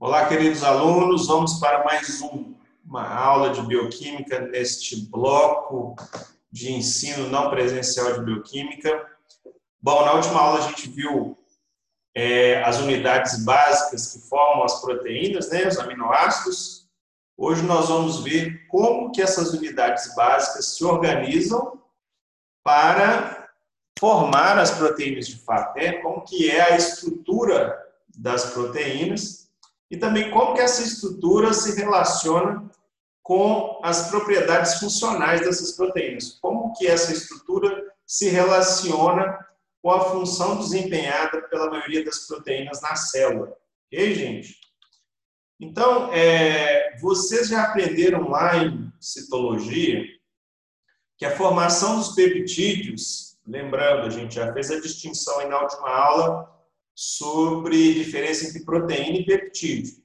Olá, queridos alunos, vamos para mais um, uma aula de bioquímica neste bloco de ensino não presencial de bioquímica. Bom, na última aula a gente viu é, as unidades básicas que formam as proteínas, né, os aminoácidos. Hoje nós vamos ver como que essas unidades básicas se organizam para formar as proteínas de fato, né? como que é a estrutura das proteínas e também como que essa estrutura se relaciona com as propriedades funcionais dessas proteínas. Como que essa estrutura se relaciona com a função desempenhada pela maioria das proteínas na célula. Ok, gente? Então, é, vocês já aprenderam lá em citologia que a formação dos peptídeos, lembrando, a gente já fez a distinção aí na última aula sobre diferença entre proteína e peptídeo.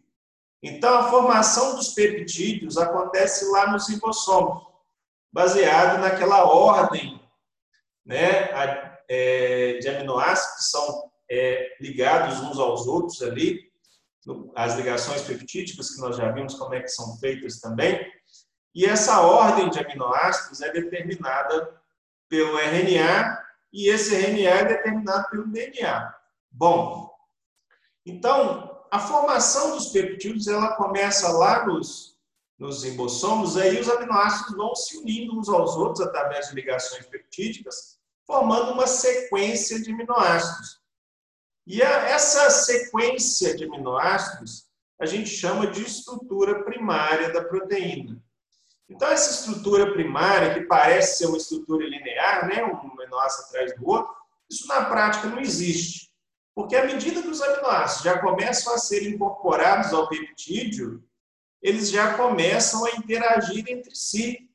Então, a formação dos peptídeos acontece lá nos ribossomos, baseado naquela ordem né, é, de aminoácidos que são é, ligados uns aos outros ali, as ligações peptídicas, que nós já vimos como é que são feitas também. E essa ordem de aminoácidos é determinada pelo RNA e esse RNA é determinado pelo DNA. Bom, então, a formação dos peptídeos, ela começa lá nos, nos ribossomos, aí os aminoácidos vão se unindo uns aos outros através de ligações peptídicas, formando uma sequência de aminoácidos. E a, essa sequência de aminoácidos a gente chama de estrutura primária da proteína. Então, essa estrutura primária, que parece ser uma estrutura linear, né, um aminoácido atrás do outro, isso na prática não existe. Porque à medida que os aminoácidos já começam a ser incorporados ao peptídeo, eles já começam a interagir entre si.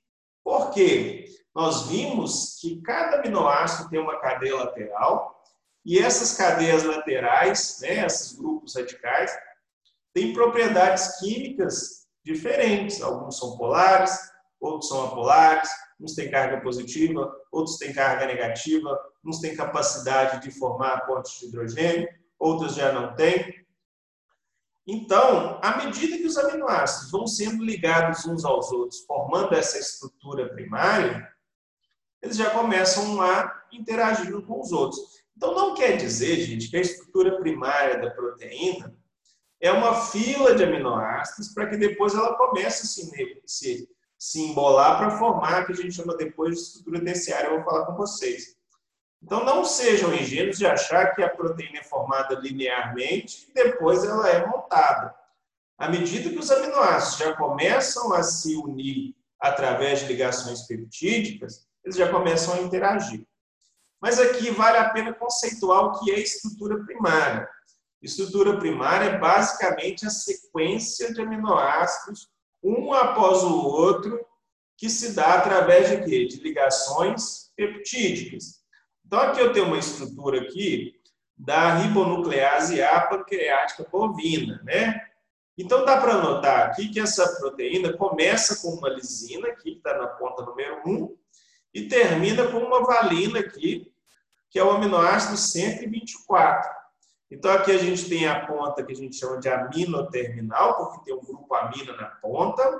Por quê? Nós vimos que cada aminoácido tem uma cadeia lateral e essas cadeias laterais, né, esses grupos radicais, têm propriedades químicas diferentes. Alguns são polares, outros são apolares, uns têm carga positiva, outros têm carga negativa, uns têm capacidade de formar pontes de hidrogênio, outros já não têm. Então, à medida que os aminoácidos vão sendo ligados uns aos outros, formando essa estrutura primária, eles já começam a interagir uns com os outros. Então, não quer dizer, gente, que a estrutura primária da proteína é uma fila de aminoácidos para que depois ela comece a se, se, se embolar para formar o que a gente chama depois de estrutura terciária. Eu vou falar com vocês. Então, não sejam ingênuos de achar que a proteína é formada linearmente e depois ela é montada. À medida que os aminoácidos já começam a se unir através de ligações peptídicas, eles já começam a interagir. Mas aqui vale a pena conceituar o que é estrutura primária. Estrutura primária é basicamente a sequência de aminoácidos, um após o outro, que se dá através de quê? De ligações peptídicas. Então, aqui eu tenho uma estrutura aqui da ribonuclease A pancreática bovina, né? Então, dá para notar aqui que essa proteína começa com uma lisina, aqui, que está na ponta número 1, e termina com uma valina aqui, que é o aminoácido 124. Então, aqui a gente tem a ponta que a gente chama de aminoterminal, porque tem um grupo amina na ponta,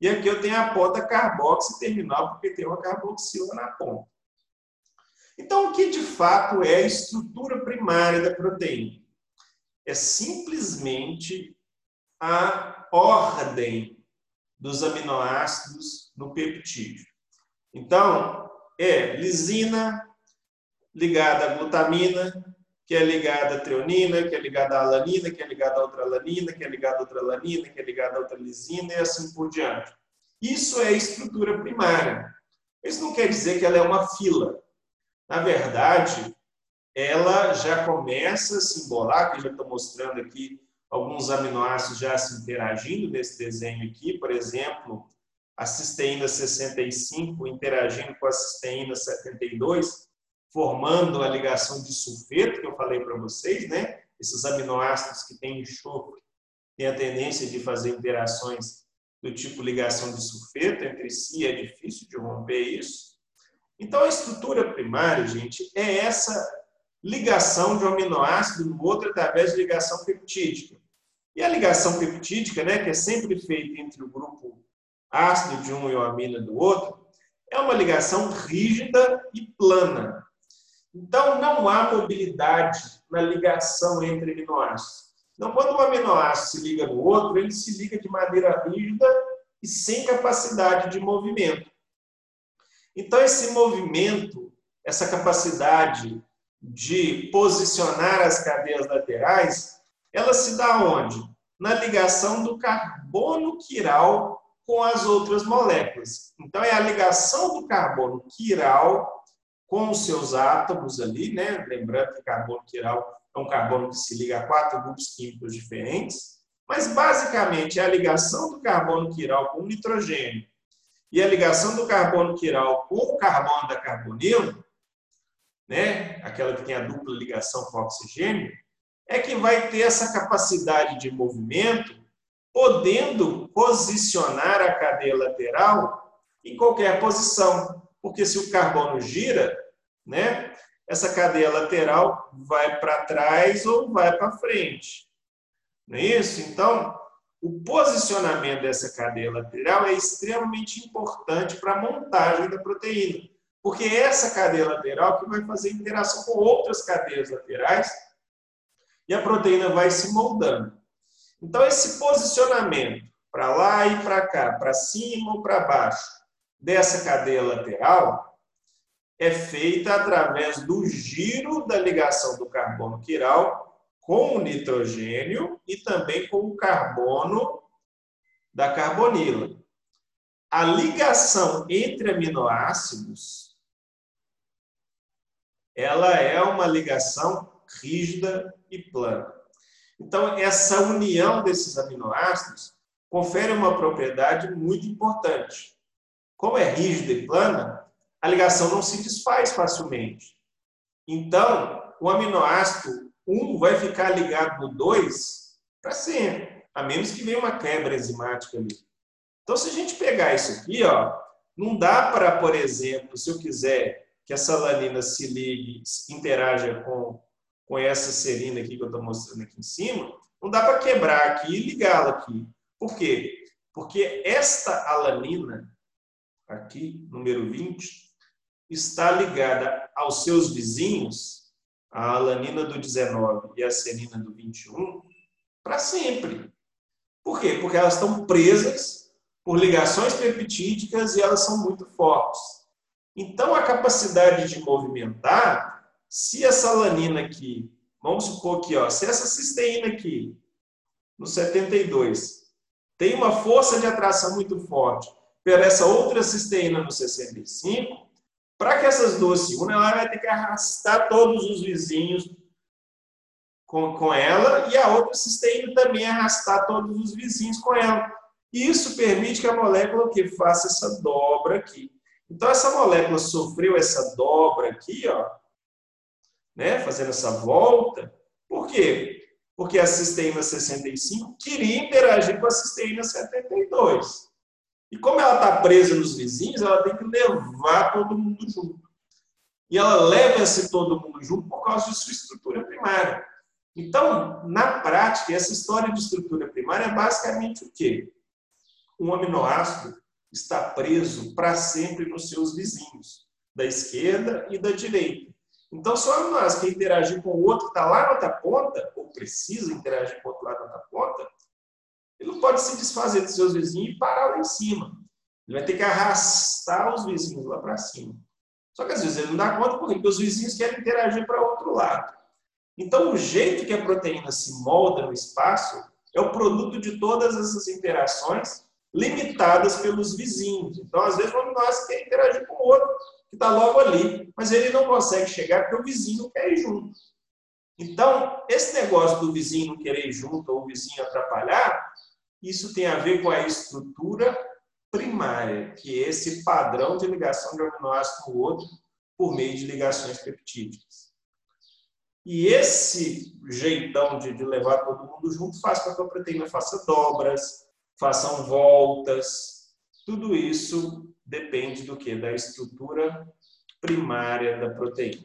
e aqui eu tenho a ponta carboxiterminal, porque tem uma carboxila na ponta. Então, o que de fato é a estrutura primária da proteína? É simplesmente a ordem dos aminoácidos no peptídeo. Então, é lisina ligada à glutamina, que é ligada à treonina, que é ligada à alanina, que é ligada a outra alanina, que é ligada a outra alanina, que é ligada a outra lisina e assim por diante. Isso é estrutura primária. Isso não quer dizer que ela é uma fila. Na verdade, ela já começa a se embolar, que eu já estou mostrando aqui alguns aminoácidos já se interagindo nesse desenho aqui, por exemplo, a cisteína 65 interagindo com a cisteína 72, formando a ligação de sulfeto, que eu falei para vocês, né? Esses aminoácidos que têm enxofre têm a tendência de fazer interações do tipo ligação de sulfeto entre si, é difícil de romper isso. Então, a estrutura primária, gente, é essa ligação de um aminoácido no outro através de ligação peptídica. E a ligação peptídica, né, que é sempre feita entre o grupo ácido de um e o amina do outro, é uma ligação rígida e plana. Então, não há mobilidade na ligação entre aminoácidos. Então, quando um aminoácido se liga no outro, ele se liga de maneira rígida e sem capacidade de movimento. Então, esse movimento, essa capacidade de posicionar as cadeias laterais, ela se dá onde? Na ligação do carbono quiral com as outras moléculas. Então, é a ligação do carbono quiral com os seus átomos ali, né? Lembrando que carbono quiral é um carbono que se liga a quatro grupos químicos diferentes, mas basicamente é a ligação do carbono quiral com o nitrogênio e a ligação do carbono quiral com o carbono da carbonilo, né? Aquela que tem a dupla ligação com o oxigênio, é que vai ter essa capacidade de movimento, podendo posicionar a cadeia lateral em qualquer posição. Porque se o carbono gira, né, essa cadeia lateral vai para trás ou vai para frente. Não é isso? Então, o posicionamento dessa cadeia lateral é extremamente importante para a montagem da proteína, porque é essa cadeia lateral que vai fazer interação com outras cadeias laterais e a proteína vai se moldando. Então, esse posicionamento para lá e para cá, para cima ou para baixo, dessa cadeia lateral, é feita através do giro da ligação do carbono quiral com o nitrogênio e também com o carbono da carbonila. A ligação entre aminoácidos ela é uma ligação rígida e plana. Então, essa união desses aminoácidos confere uma propriedade muito importante. Como é rígida e plana, a ligação não se desfaz facilmente. Então, o aminoácido 1 vai ficar ligado no 2 para sempre, a menos que venha uma quebra enzimática ali. Então, se a gente pegar isso aqui, ó, não dá para, por exemplo, se eu quiser que essa lanina se ligue, interaja com, com essa serina aqui que eu estou mostrando aqui em cima, não dá para quebrar aqui e ligá-la aqui. Por quê? Porque esta alanina, aqui, número 20, está ligada aos seus vizinhos, a alanina do 19 e a serina do 21, para sempre. Por quê? Porque elas estão presas por ligações peptídicas e elas são muito fortes. Então, a capacidade de movimentar, se essa alanina aqui, vamos supor que, ó, se essa cisteína aqui, no 72, tem uma força de atração muito forte por essa outra cisteína no 65, para que essas duas se unam, ela vai ter que arrastar todos os vizinhos com, com ela e a outra cisteína também arrastar todos os vizinhos com ela. E isso permite que a molécula que faça essa dobra aqui. Então, essa molécula sofreu essa dobra aqui, ó, né, fazendo essa volta. Por quê? Porque a cisteína 65 queria interagir com a cisteína 72. E como ela está presa nos vizinhos, ela tem que levar todo mundo junto. E ela leva esse todo mundo junto por causa de sua estrutura primária. Então, na prática, essa história de estrutura primária é basicamente o quê? Um aminoácido está preso para sempre nos seus vizinhos, da esquerda e da direita. Então, se o aminoácido quer interagir com o outro que está lá na outra ponta, ou precisa interagir com o outro lado na outra ponta, ele não pode se desfazer dos seus vizinhos e parar lá em cima. Ele vai ter que arrastar os vizinhos lá para cima. Só que às vezes ele não dá conta porque os vizinhos querem interagir para outro lado. Então, o jeito que a proteína se molda no espaço é o produto de todas essas interações limitadas pelos vizinhos. Então, às vezes, quando nós quer interagir com o outro, que está logo ali, mas ele não consegue chegar porque o vizinho quer ir junto. Então, esse negócio do vizinho não querer ir junto ou o vizinho atrapalhar, isso tem a ver com a estrutura primária, que é esse padrão de ligação de um aminoácido com o outro por meio de ligações peptídicas. E esse jeitão de, de levar todo mundo junto faz com que a proteína faça dobras, façam voltas. Tudo isso depende do que? Da estrutura primária da proteína.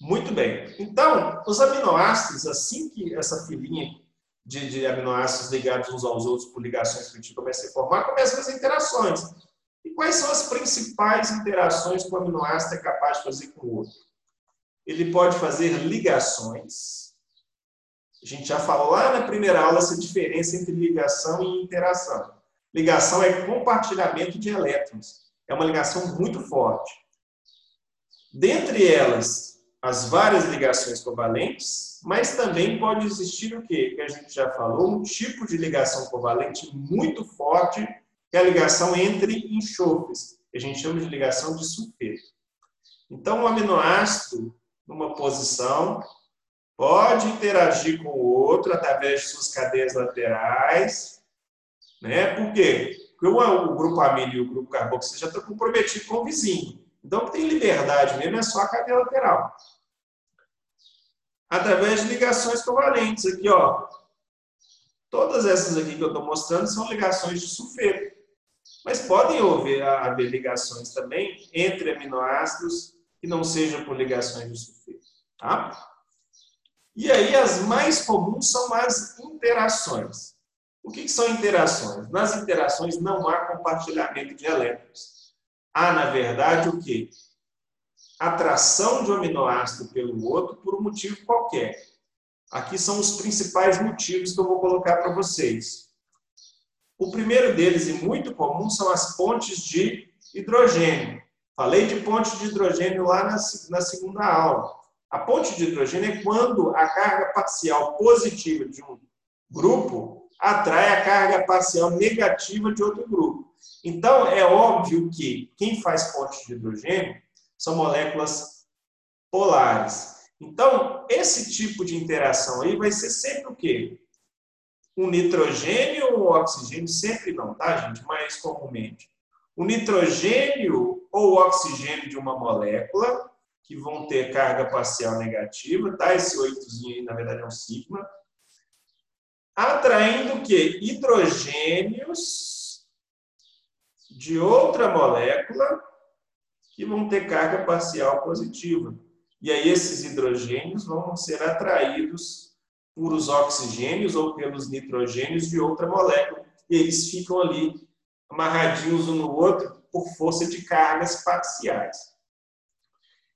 Muito bem. Então, os aminoácidos, assim que essa filinha de, de aminoácidos ligados uns aos outros por ligações que o começa a formar, começam as interações. E quais são as principais interações que o aminoácido é capaz de fazer com o outro? Ele pode fazer ligações. A gente já falou lá na primeira aula essa diferença entre ligação e interação. Ligação é compartilhamento de elétrons. É uma ligação muito forte. Dentre elas, as várias ligações covalentes, mas também pode existir o quê? Que a gente já falou, um tipo de ligação covalente muito forte, que é a ligação entre enxofres, que a gente chama de ligação de sulfeto. Então, o aminoácido, numa posição, pode interagir com o outro através de suas cadeias laterais. Né? Por quê? Porque o, grupo amino e o grupo carboxilo já estão comprometidos com o vizinho. Então, o que tem liberdade mesmo é só a cadeia lateral. Através de ligações covalentes. Aqui, ó. Todas essas aqui que eu estou mostrando são ligações de sulfeto. Mas podem haver, haver ligações também entre aminoácidos que não sejam por ligações de sulfeto. Tá? E aí, as mais comuns são as interações. O que, que são interações? Nas interações não há compartilhamento de elétrons. Há, na verdade, o quê? Atração de um aminoácido pelo outro por um motivo qualquer. Aqui são os principais motivos que eu vou colocar para vocês. O primeiro deles, e muito comum, são as pontes de hidrogênio. Falei de ponte de hidrogênio lá na, na segunda aula. A ponte de hidrogênio é quando a carga parcial positiva de um grupo atrai a carga parcial negativa de outro grupo. Então, é óbvio que quem faz ponte de hidrogênio são moléculas polares. Então, esse tipo de interação aí vai ser sempre o quê? Um nitrogênio ou oxigênio? Sempre não, tá, gente? Mais comumente. O nitrogênio ou oxigênio de uma molécula, que vão ter carga parcial negativa, tá? Esse oitozinho aí, na verdade, é um sigma atraindo o quê? Hidrogênios de outra molécula que vão ter carga parcial positiva. E aí esses hidrogênios vão ser atraídos por os oxigênios ou pelos nitrogênios de outra molécula. E eles ficam ali amarradinhos um no outro por força de cargas parciais.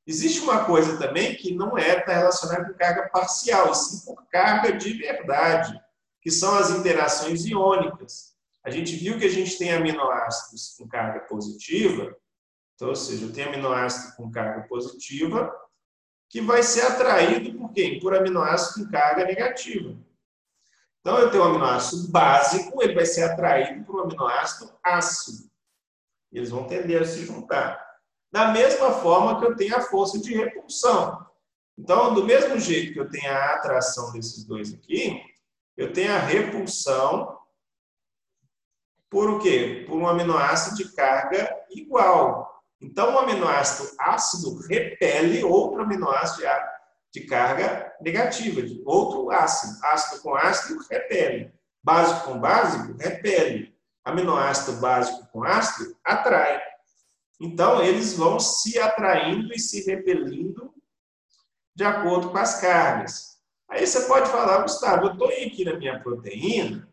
Existe uma coisa também que não é tá relacionada com carga parcial, sim por carga de verdade que são as interações iônicas. A gente viu que a gente tem aminoácidos com carga positiva, então, ou seja, eu tenho aminoácido com carga positiva, que vai ser atraído por quem? Por aminoácido com carga negativa. Então, eu tenho um aminoácido básico, ele vai ser atraído por um aminoácido ácido. Eles vão tender a se juntar. Da mesma forma que eu tenho a força de repulsão. Então, do mesmo jeito que eu tenho a atração desses dois aqui, eu tenho a repulsão por o quê? Por um aminoácido de carga igual. Então, um aminoácido ácido repele outro aminoácido de carga negativa, de outro ácido. Ácido com ácido repele. Básico com básico repele. Aminoácido básico com ácido atrai. Então, eles vão se atraindo e se repelindo de acordo com as cargas. Aí você pode falar, Gustavo, eu estou aqui na minha proteína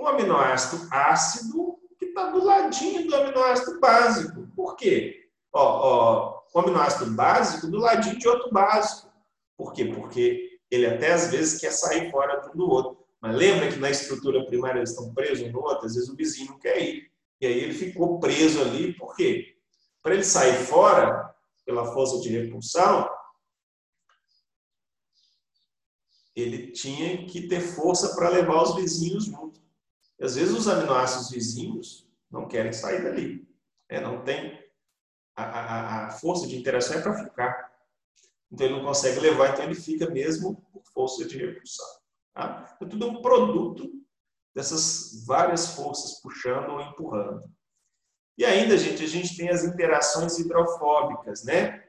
um aminoácido ácido que está do ladinho do aminoácido básico. Por quê? Ó, ó, o aminoácido básico do ladinho de outro básico. Por quê? Porque ele até às vezes quer sair fora um do outro. Mas lembra que na estrutura primária eles estão presos um no outro? Às vezes o vizinho não quer ir. E aí ele ficou preso ali, por quê? Para ele sair fora, pela força de repulsão, ele tinha que ter força para levar os vizinhos junto. E, às vezes os aminoácidos vizinhos não querem sair dali. Né? Não tem a, a, a força de interação é para ficar. Então ele não consegue levar, então ele fica mesmo por força de repulsão. Tá? É tudo um produto dessas várias forças puxando ou empurrando. E ainda, gente, a gente tem as interações hidrofóbicas, né?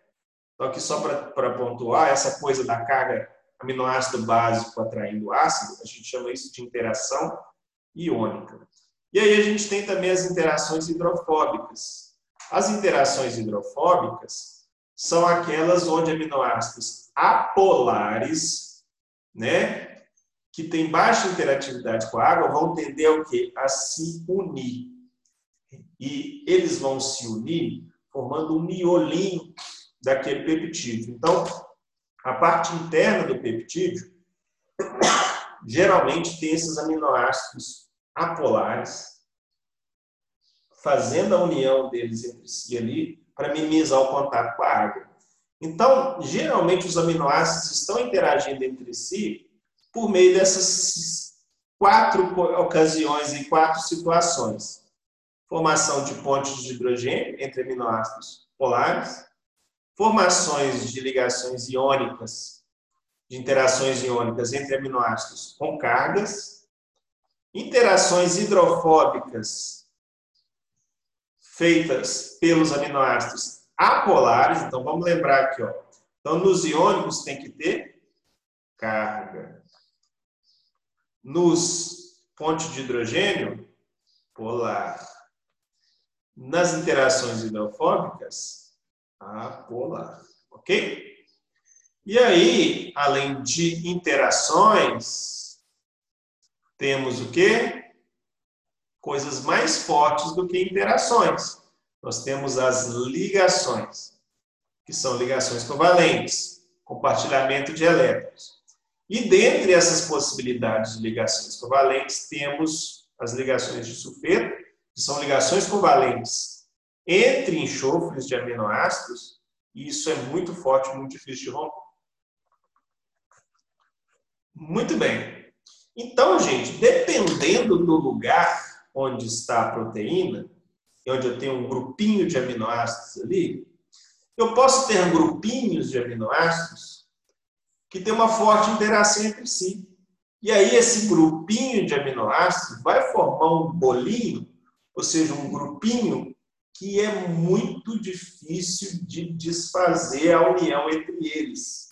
Então, aqui só para pontuar, essa coisa da carga aminoácido básico atraindo ácido, a gente chama isso de interação iônica. E aí a gente tem também as interações hidrofóbicas. As interações hidrofóbicas são aquelas onde aminoácidos apolares, né, que têm baixa interatividade com a água vão tender o quê? A se unir. E eles vão se unir formando um miolinho daquele peptídeo. Então, a parte interna do peptídeo geralmente tem esses aminoácidos apolares, fazendo a união deles entre si ali para minimizar o contato com a água. Então, geralmente os aminoácidos estão interagindo entre si por meio dessas quatro ocasiões e quatro situações. Formação de pontes de hidrogênio entre aminoácidos polares, formações de ligações iônicas, de interações iônicas entre aminoácidos com cargas, interações hidrofóbicas feitas pelos aminoácidos apolares. Então, vamos lembrar aqui, ó. Então, nos iônicos tem que ter carga. Nos pontes de hidrogênio, polar. Nas interações hidrofóbicas, apolar. Ok? E aí, além de interações, temos o quê? coisas mais fortes do que interações. Nós temos as ligações, que são ligações covalentes, compartilhamento de elétrons. E dentre essas possibilidades de ligações covalentes, temos as ligações de sulfeto, que são ligações covalentes entre enxofres de aminoácidos, e isso é muito forte, muito difícil de romper. Muito bem. Então, gente, dependendo do lugar onde está a proteína, e onde eu tenho um grupinho de aminoácidos ali, eu posso ter grupinhos de aminoácidos que têm uma forte interação entre si. E aí esse grupinho de aminoácidos vai formar um bolinho, ou seja, um grupinho que é muito difícil de desfazer a união entre eles.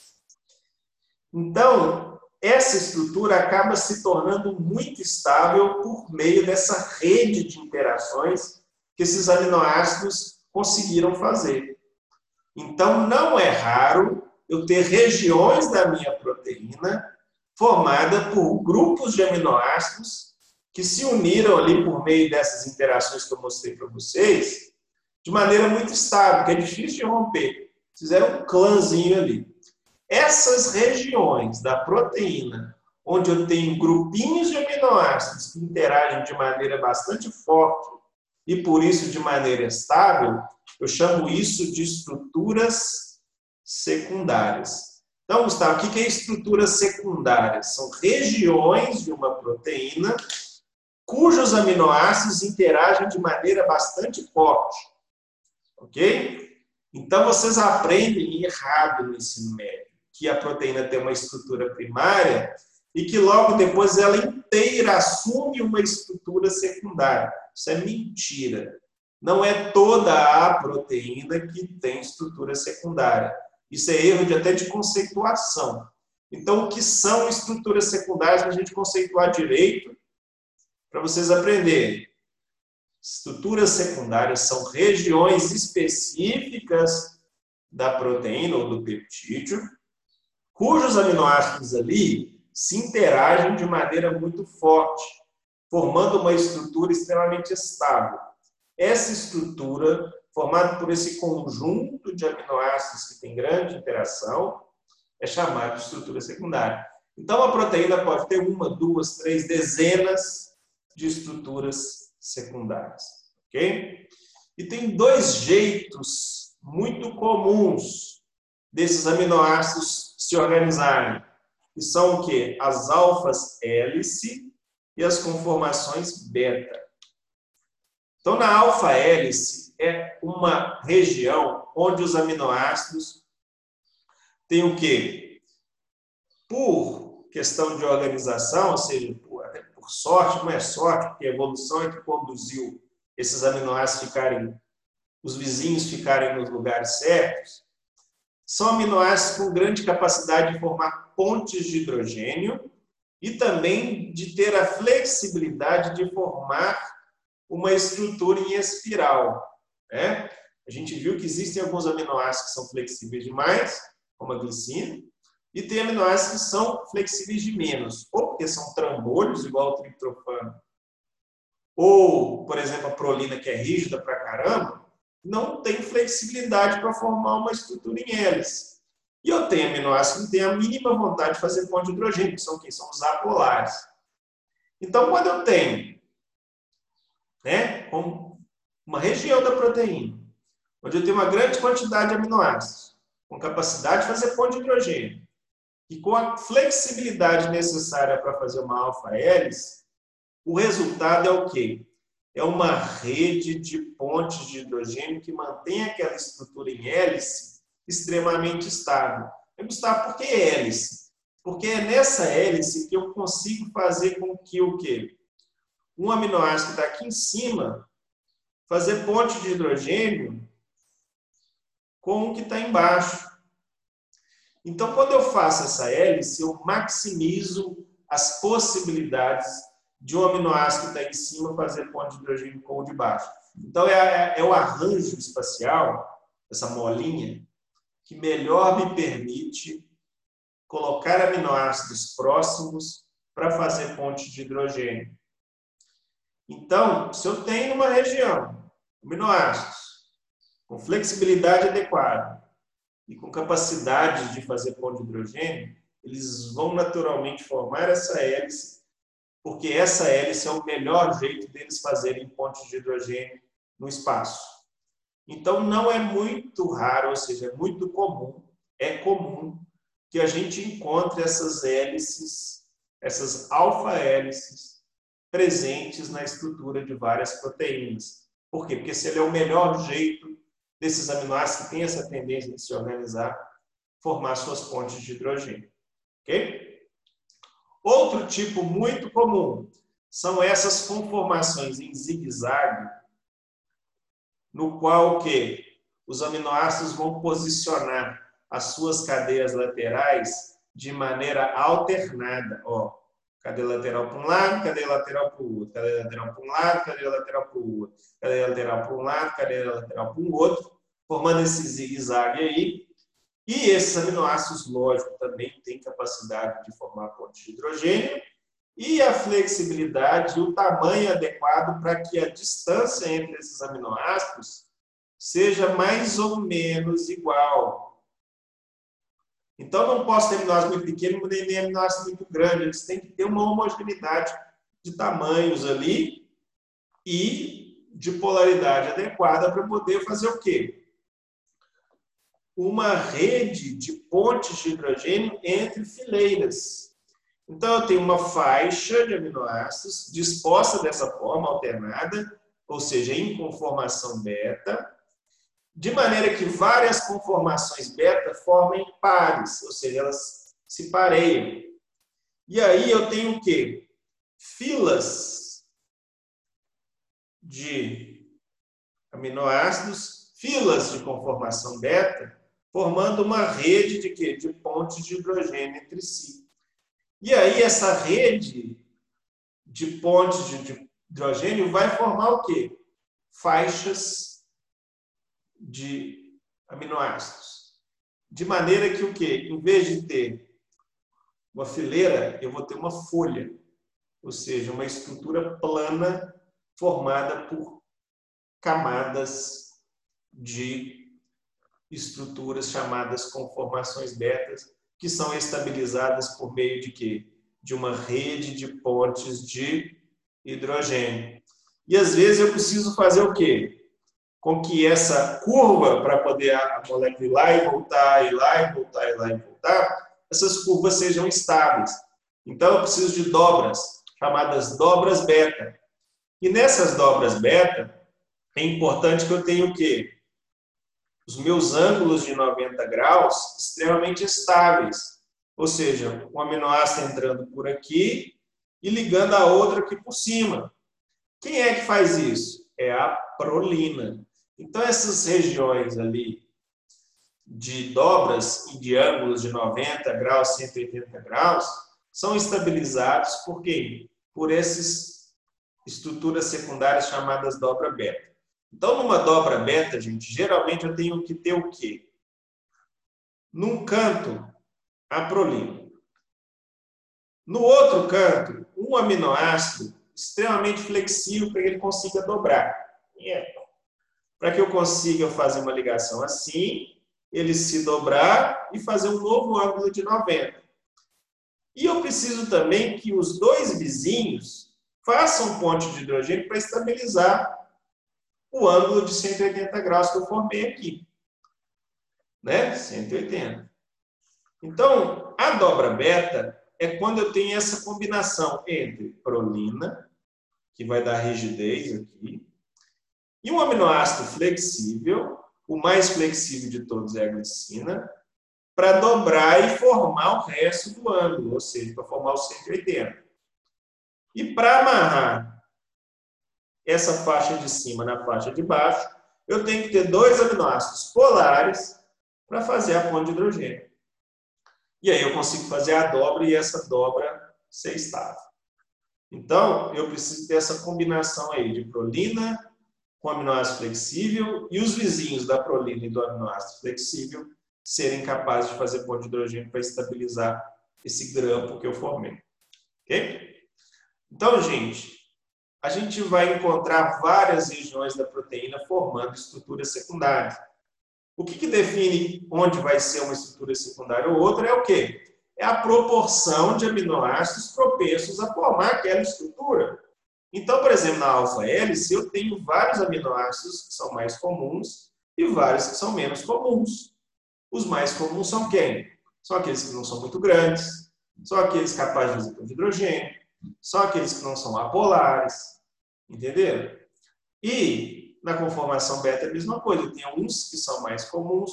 Então, essa estrutura acaba se tornando muito estável por meio dessa rede de interações que esses aminoácidos conseguiram fazer. Então, não é raro eu ter regiões da minha proteína formada por grupos de aminoácidos que se uniram ali por meio dessas interações que eu mostrei para vocês, de maneira muito estável, que é difícil de romper. Fizeram um clãzinho ali. Essas regiões da proteína, onde eu tenho grupinhos de aminoácidos que interagem de maneira bastante forte e por isso de maneira estável, eu chamo isso de estruturas secundárias. Então, Gustavo, o que é estruturas secundárias? São regiões de uma proteína cujos aminoácidos interagem de maneira bastante forte. Ok? Então, vocês aprendem errado no ensino médio que a proteína tem uma estrutura primária e que logo depois ela inteira assume uma estrutura secundária. Isso é mentira. Não é toda a proteína que tem estrutura secundária. Isso é erro de até de conceituação. Então, o que são estruturas secundárias para a gente conceituar direito, para vocês aprenderem? Estruturas secundárias são regiões específicas da proteína ou do peptídeo cujos aminoácidos ali se interagem de maneira muito forte, formando uma estrutura extremamente estável. Essa estrutura, formada por esse conjunto de aminoácidos que tem grande interação, é chamada de estrutura secundária. Então, a proteína pode ter uma, duas, três dezenas de estruturas secundárias. Ok? E tem dois jeitos muito comuns desses aminoácidos se organizarem, que são o quê? As alfas hélice e as conformações beta. Então, na alfa hélice é uma região onde os aminoácidos têm o quê? Por questão de organização, ou seja, por, até por sorte, não é sorte, porque a evolução é que conduziu esses aminoácidos ficarem, os vizinhos ficarem nos lugares certos, são aminoácidos com grande capacidade de formar pontes de hidrogênio e também de ter a flexibilidade de formar uma estrutura em espiral. Né? A gente viu que existem alguns aminoácidos que são flexíveis demais, como a glicina, e tem aminoácidos que são flexíveis de menos. O porque são trambolhos, igual o triptofano, ou, por exemplo, a prolina, que é rígida pra caramba, não tem flexibilidade para formar uma estrutura em hélice. E eu tenho aminoácidos que têm a mínima vontade de fazer ponte de hidrogênio, que são quem? São os apolares. Então, quando eu tenho né, uma região da proteína, onde eu tenho uma grande quantidade de aminoácidos, com capacidade de fazer ponte de hidrogênio, e com a flexibilidade necessária para fazer uma alfa-hélice, o resultado é o quê? É uma rede de pontes de hidrogênio que mantém aquela estrutura em hélice extremamente estável. Gustavo, por que hélice? Porque é nessa hélice que eu consigo fazer com que o quê? Um aminoácido que está aqui em cima fazer ponte de hidrogênio com o que está embaixo. Então, quando eu faço essa hélice, eu maximizo as possibilidades de um aminoácido que está em cima fazer ponte de hidrogênio com o de baixo. Então, é, é, é o arranjo espacial, essa molinha, que melhor me permite colocar aminoácidos próximos para fazer ponte de hidrogênio. Então, se eu tenho uma região, aminoácidos, com flexibilidade adequada e com capacidade de fazer ponte de hidrogênio, eles vão naturalmente formar essa hélice, porque essa hélice é o melhor jeito deles fazerem pontes de hidrogênio no espaço. Então, não é muito raro, ou seja, é muito comum, é comum que a gente encontre essas hélices, essas alfa-hélices, presentes na estrutura de várias proteínas. Por quê? Porque se ele é o melhor jeito desses aminoácidos que têm essa tendência de se organizar, formar suas pontes de hidrogênio. Ok? Outro tipo muito comum são essas conformações em zigue-zague, no qual os aminoácidos vão posicionar as suas cadeias laterais de maneira alternada. Ó, cadeia lateral para um lado, cadeia lateral para o outro, cadeia lateral para um lado, cadeia lateral para o outro, cadeia lateral para um lado, cadeia lateral para o outro, formando esse zigue-zague aí. E esses aminoácidos, lógico, também têm capacidade de formar pontes de hidrogênio e a flexibilidade e o tamanho adequado para que a distância entre esses aminoácidos seja mais ou menos igual então, não posso ter aminoácido muito pequeno nem, aminoácido muito grande. Eles têm que ter uma homogeneidade de tamanhos ali e de polaridade adequada para poder fazer o quê? Uma rede de pontes de hidrogênio entre fileiras. Então, eu tenho uma faixa de aminoácidos disposta dessa forma, alternada, ou seja, em conformação beta, de maneira que várias conformações beta formem pares, ou seja, elas se pareiam. E aí eu tenho o quê? Filas de aminoácidos, filas de conformação beta, formando uma rede de quê? De pontes de hidrogênio entre si. E aí essa rede de pontes de hidrogênio vai formar o quê? Faixas de aminoácidos. De maneira que o quê? Em vez de ter uma fileira, eu vou ter uma folha, ou seja, uma estrutura plana formada por camadas de estruturas chamadas conformações betas, que são estabilizadas por meio de quê? De uma rede de pontes de hidrogênio. E às vezes eu preciso fazer o quê? com que essa curva, para poder a molécula ir lá e voltar, ir lá e voltar, ir lá e voltar, essas curvas sejam estáveis. Então, eu preciso de dobras, chamadas dobras beta. E nessas dobras beta, é importante que eu tenha o quê? Os meus ângulos de 90 graus extremamente estáveis. Ou seja, um aminoácido entrando por aqui e ligando a outra aqui por cima. Quem é que faz isso? É a prolina. Então, essas regiões ali de dobras e de ângulos de 90 graus, 180 graus, são estabilizados por quê? Por essas estruturas secundárias chamadas dobra beta. Então, numa dobra beta, gente, geralmente eu tenho que ter o quê? Num canto, a prolina. No outro canto, um aminoácido extremamente flexível para que ele consiga dobrar. Para que eu consiga fazer uma ligação assim, ele se dobrar e fazer um novo ângulo de 90. E eu preciso também que os dois vizinhos façam ponte de hidrogênio para estabilizar o ângulo de 180 graus que eu formei aqui. Né? 180. Então, a dobra beta é quando eu tenho essa combinação entre prolina, que vai dar rigidez aqui, e um aminoácido flexível, o mais flexível de todos é a glicina, para dobrar e formar o resto do ângulo, ou seja, para formar o 180. E para amarrar essa faixa de cima na faixa de baixo, eu tenho que ter dois aminoácidos polares para fazer a ponte de hidrogênio. E aí eu consigo fazer a dobra e essa dobra ser estável. Então, eu preciso ter essa combinação aí de prolina com aminoácido flexível e os vizinhos da prolina e do aminoácido flexível serem capazes de fazer ponte de hidrogênio para estabilizar esse grampo que eu formei. Ok? Então, gente, a gente vai encontrar várias regiões da proteína formando estruturas secundárias. O que, que define onde vai ser uma estrutura secundária ou outra é o quê? É a proporção de aminoácidos propensos a formar aquela estrutura. Então, por exemplo, na alfa-hélice, eu tenho vários aminoácidos que são mais comuns e vários que são menos comuns. Os mais comuns são quem? São aqueles que não são muito grandes, são aqueles capazes de hidrogênio, são aqueles que não são apolares, entenderam? E na conformação beta é a mesma coisa, tem alguns que são mais comuns,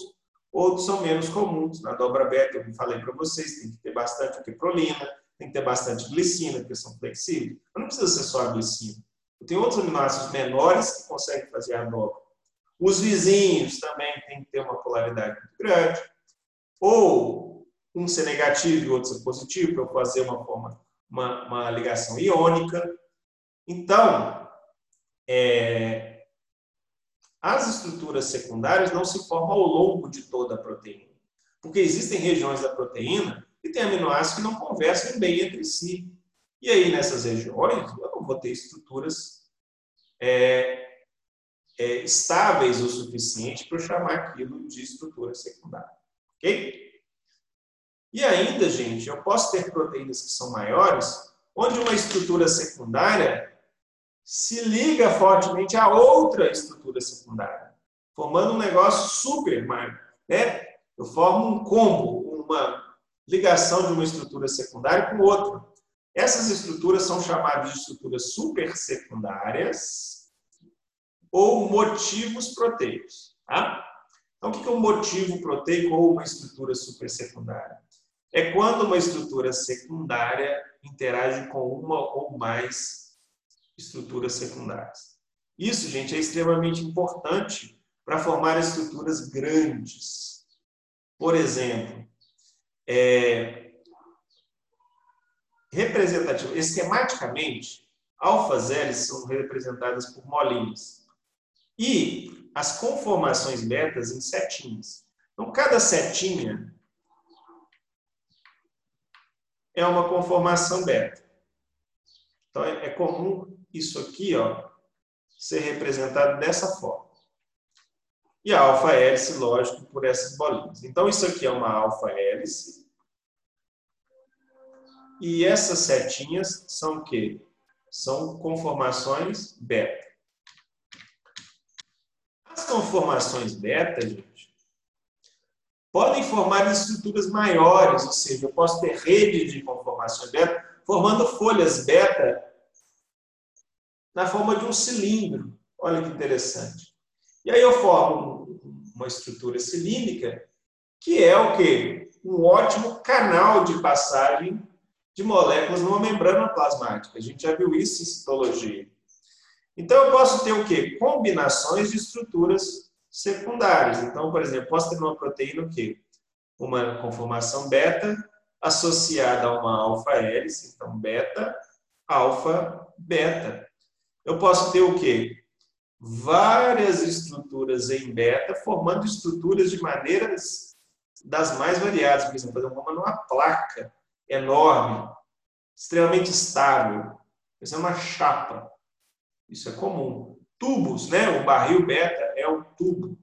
outros são menos comuns. Na dobra beta, eu falei para vocês, tem que ter bastante prolina, tem que ter bastante glicina, porque são flexíveis. Mas não precisa ser só a glicina. Tem outros aminoácidos menores que conseguem fazer a dobra. Os vizinhos também têm que ter uma polaridade muito grande. Ou um ser negativo e outro ser positivo, para eu fazer uma forma, uma, uma ligação iônica. Então, é, as estruturas secundárias não se formam ao longo de toda a proteína. Porque existem regiões da proteína que têm aminoácidos que não conversam bem entre si. E aí, nessas regiões, eu não vou ter estruturas é, é, estáveis o suficiente para eu chamar aquilo de estrutura secundária. Ok? E ainda, gente, eu posso ter proteínas que são maiores, onde uma estrutura secundária se liga fortemente a outra estrutura secundária, formando um negócio super, né? Eu formo um combo, uma ligação de uma estrutura secundária com outra. Essas estruturas são chamadas de estruturas supersecundárias ou motivos proteicos. Tá? Então, o que é um motivo proteico ou uma estrutura supersecundária? É quando uma estrutura secundária interage com uma ou mais estruturas secundárias. Isso, gente, é extremamente importante para formar estruturas grandes. Por exemplo, é, representativo, esquematicamente, alfas hélices são representadas por molinhas e as conformações betas em setinhas. Então, cada setinha é uma conformação beta. Então, é, é comum isso aqui ó, ser representado dessa forma. E a alfa-hélice, lógico, por essas bolinhas. Então, isso aqui é uma alfa-hélice. E essas setinhas são o quê? São conformações beta. As conformações beta, gente, podem formar estruturas maiores, ou seja, eu posso ter redes de conformações beta formando folhas beta na forma de um cilindro. Olha que interessante. E aí eu formo uma estrutura cilíndrica que é o quê? Um ótimo canal de passagem de moléculas numa membrana plasmática. A gente já viu isso em citologia. Então, eu posso ter o quê? Combinações de estruturas secundárias. Então, por exemplo, posso ter uma proteína o quê? Uma conformação beta associada a uma alfa-hélice, então beta, alfa, beta. Eu posso ter o quê? Várias estruturas em beta formando estruturas de maneiras das mais variadas. Por exemplo, fazer uma numa placa enorme, extremamente estável. Isso é uma chapa. Isso é comum. Tubos, né? O barril beta é o tubo,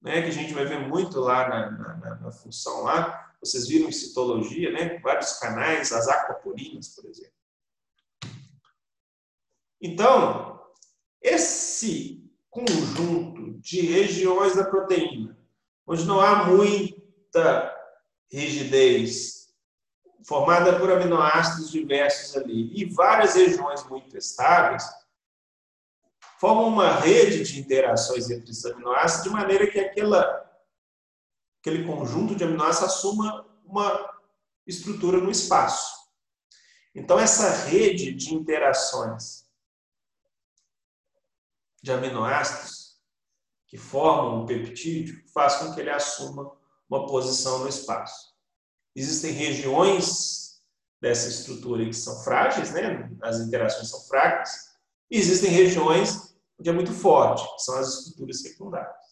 né? Que a gente vai ver muito lá na, na, na função lá. Vocês viram em citologia, né? Vários canais, as aquaporinas, por exemplo. Então, esse conjunto de regiões da proteína, onde não há muita rigidez, formada por aminoácidos diversos ali, e várias regiões muito estáveis, formam uma rede de interações entre esses aminoácidos, de maneira que aquela, aquele conjunto de aminoácidos assuma uma estrutura no espaço. Então, essa rede de interações de aminoácidos que formam o peptídeo faz com que ele assuma uma posição no espaço. Existem regiões dessa estrutura que são frágeis, né? as interações são fracas, existem regiões onde é muito forte, que são as estruturas secundárias.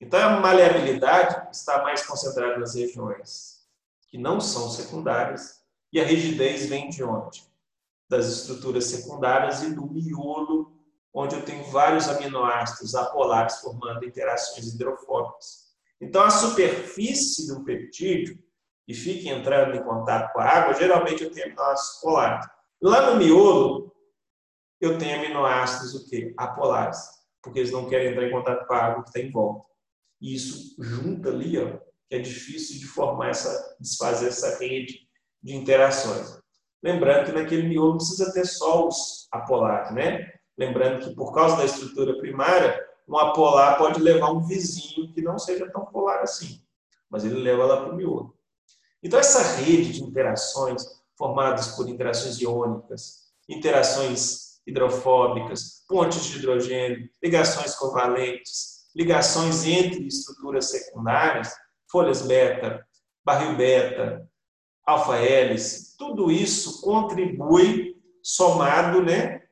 Então, a maleabilidade está mais concentrada nas regiões que não são secundárias, e a rigidez vem de onde? Das estruturas secundárias e do miolo onde eu tenho vários aminoácidos apolares formando interações hidrofóbicas. Então, a superfície do peptídeo, que fica entrando em contato com a água, geralmente eu tenho aminoácidos polares. Lá no miolo, eu tenho aminoácidos o quê? apolares, porque eles não querem entrar em contato com a água que está em volta. E isso junta ali, ó, que é difícil de formar essa, desfazer essa rede de interações. Lembrando que naquele miolo precisa ter só os apolares, né? Lembrando que por causa da estrutura primária, um apolar pode levar um vizinho que não seja tão polar assim, mas ele leva lá para o miolo. Então, essa rede de interações formadas por interações iônicas, interações hidrofóbicas, pontes de hidrogênio, ligações covalentes, ligações entre estruturas secundárias, folhas beta, barril beta, alfa-hélice, tudo isso contribui somado, né,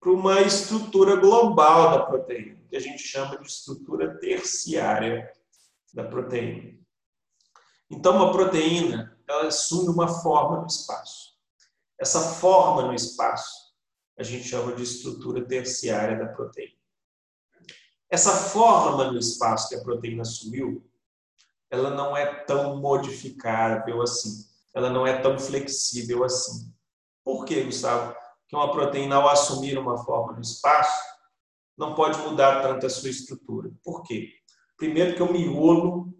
para uma estrutura global da proteína, que a gente chama de estrutura terciária da proteína. Então, uma proteína ela assume uma forma no espaço. Essa forma no espaço a gente chama de estrutura terciária da proteína. Essa forma no espaço que a proteína assumiu, ela não é tão modificável assim. Ela não é tão flexível assim. Por quê, Gustavo? que uma proteína, ao assumir uma forma no espaço, não pode mudar tanto a sua estrutura. Por quê? Primeiro que o miolo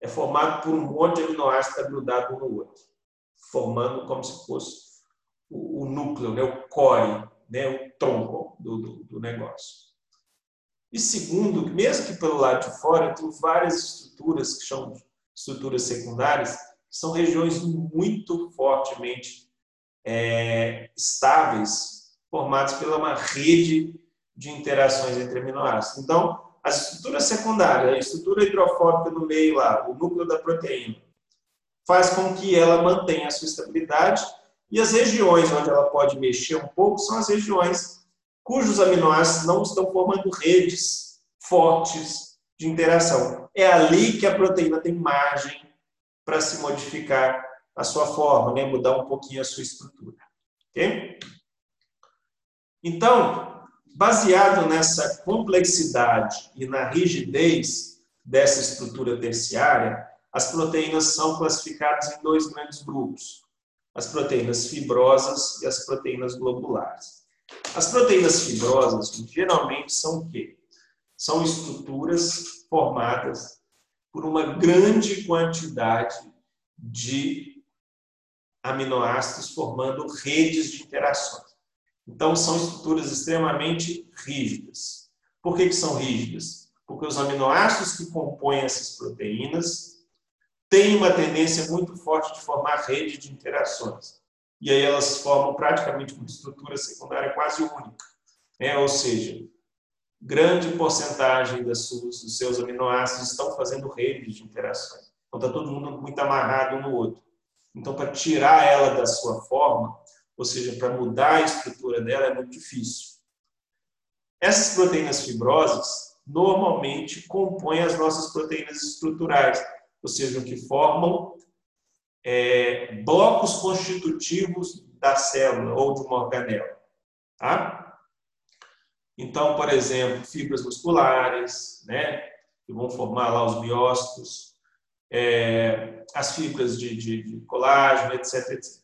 é formado por um monte de aminoácidos grudados um no outro, formando como se fosse o, núcleo, né? o core, né? o tronco do, do, do negócio. E segundo, mesmo que pelo lado de fora, tem várias estruturas que são estruturas secundárias, que são regiões muito fortemente é, estáveis formados pela uma rede de interações entre aminoácidos. Então, as estruturas secundárias, a estrutura hidrofóbica no meio lá, o núcleo da proteína, faz com que ela mantenha a sua estabilidade e as regiões onde ela pode mexer um pouco são as regiões cujos aminoácidos não estão formando redes fortes de interação. É ali que a proteína tem margem para se modificar a sua forma, né? mudar um pouquinho a sua estrutura. Okay? Então, baseado nessa complexidade e na rigidez dessa estrutura terciária, as proteínas são classificadas em dois grandes grupos: as proteínas fibrosas e as proteínas globulares. As proteínas fibrosas geralmente são o quê? São estruturas formadas por uma grande quantidade de aminoácidos formando redes de interações. Então, são estruturas extremamente rígidas. Por que, que são rígidas? Porque os aminoácidos que compõem essas proteínas têm uma tendência muito forte de formar rede de interações. E aí elas formam praticamente uma estrutura secundária quase única. Né? Ou seja, grande porcentagem das suas, dos seus aminoácidos estão fazendo redes de interações. Então está todo mundo muito amarrado um no outro. Então, para tirar ela da sua forma, ou seja, para mudar a estrutura dela, é muito difícil. Essas proteínas fibrosas normalmente compõem as nossas proteínas estruturais, ou seja, que formam é, blocos constitutivos da célula ou de uma organela. Tá? Então, por exemplo, fibras musculares, né, que vão formar lá os biócitos, é, as fibras de, de, de colágeno, etc, etc.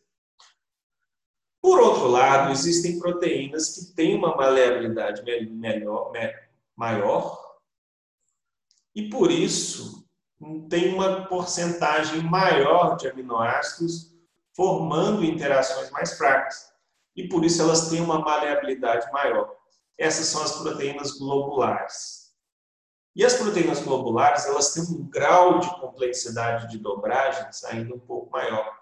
Por outro lado, existem proteínas que têm uma maleabilidade melhor, maior e, por isso, tem uma porcentagem maior de aminoácidos formando interações mais fracas. E, por isso, elas têm uma maleabilidade maior. Essas são as proteínas globulares. E as proteínas globulares, elas têm um grau de complexidade de dobragens ainda um pouco maior.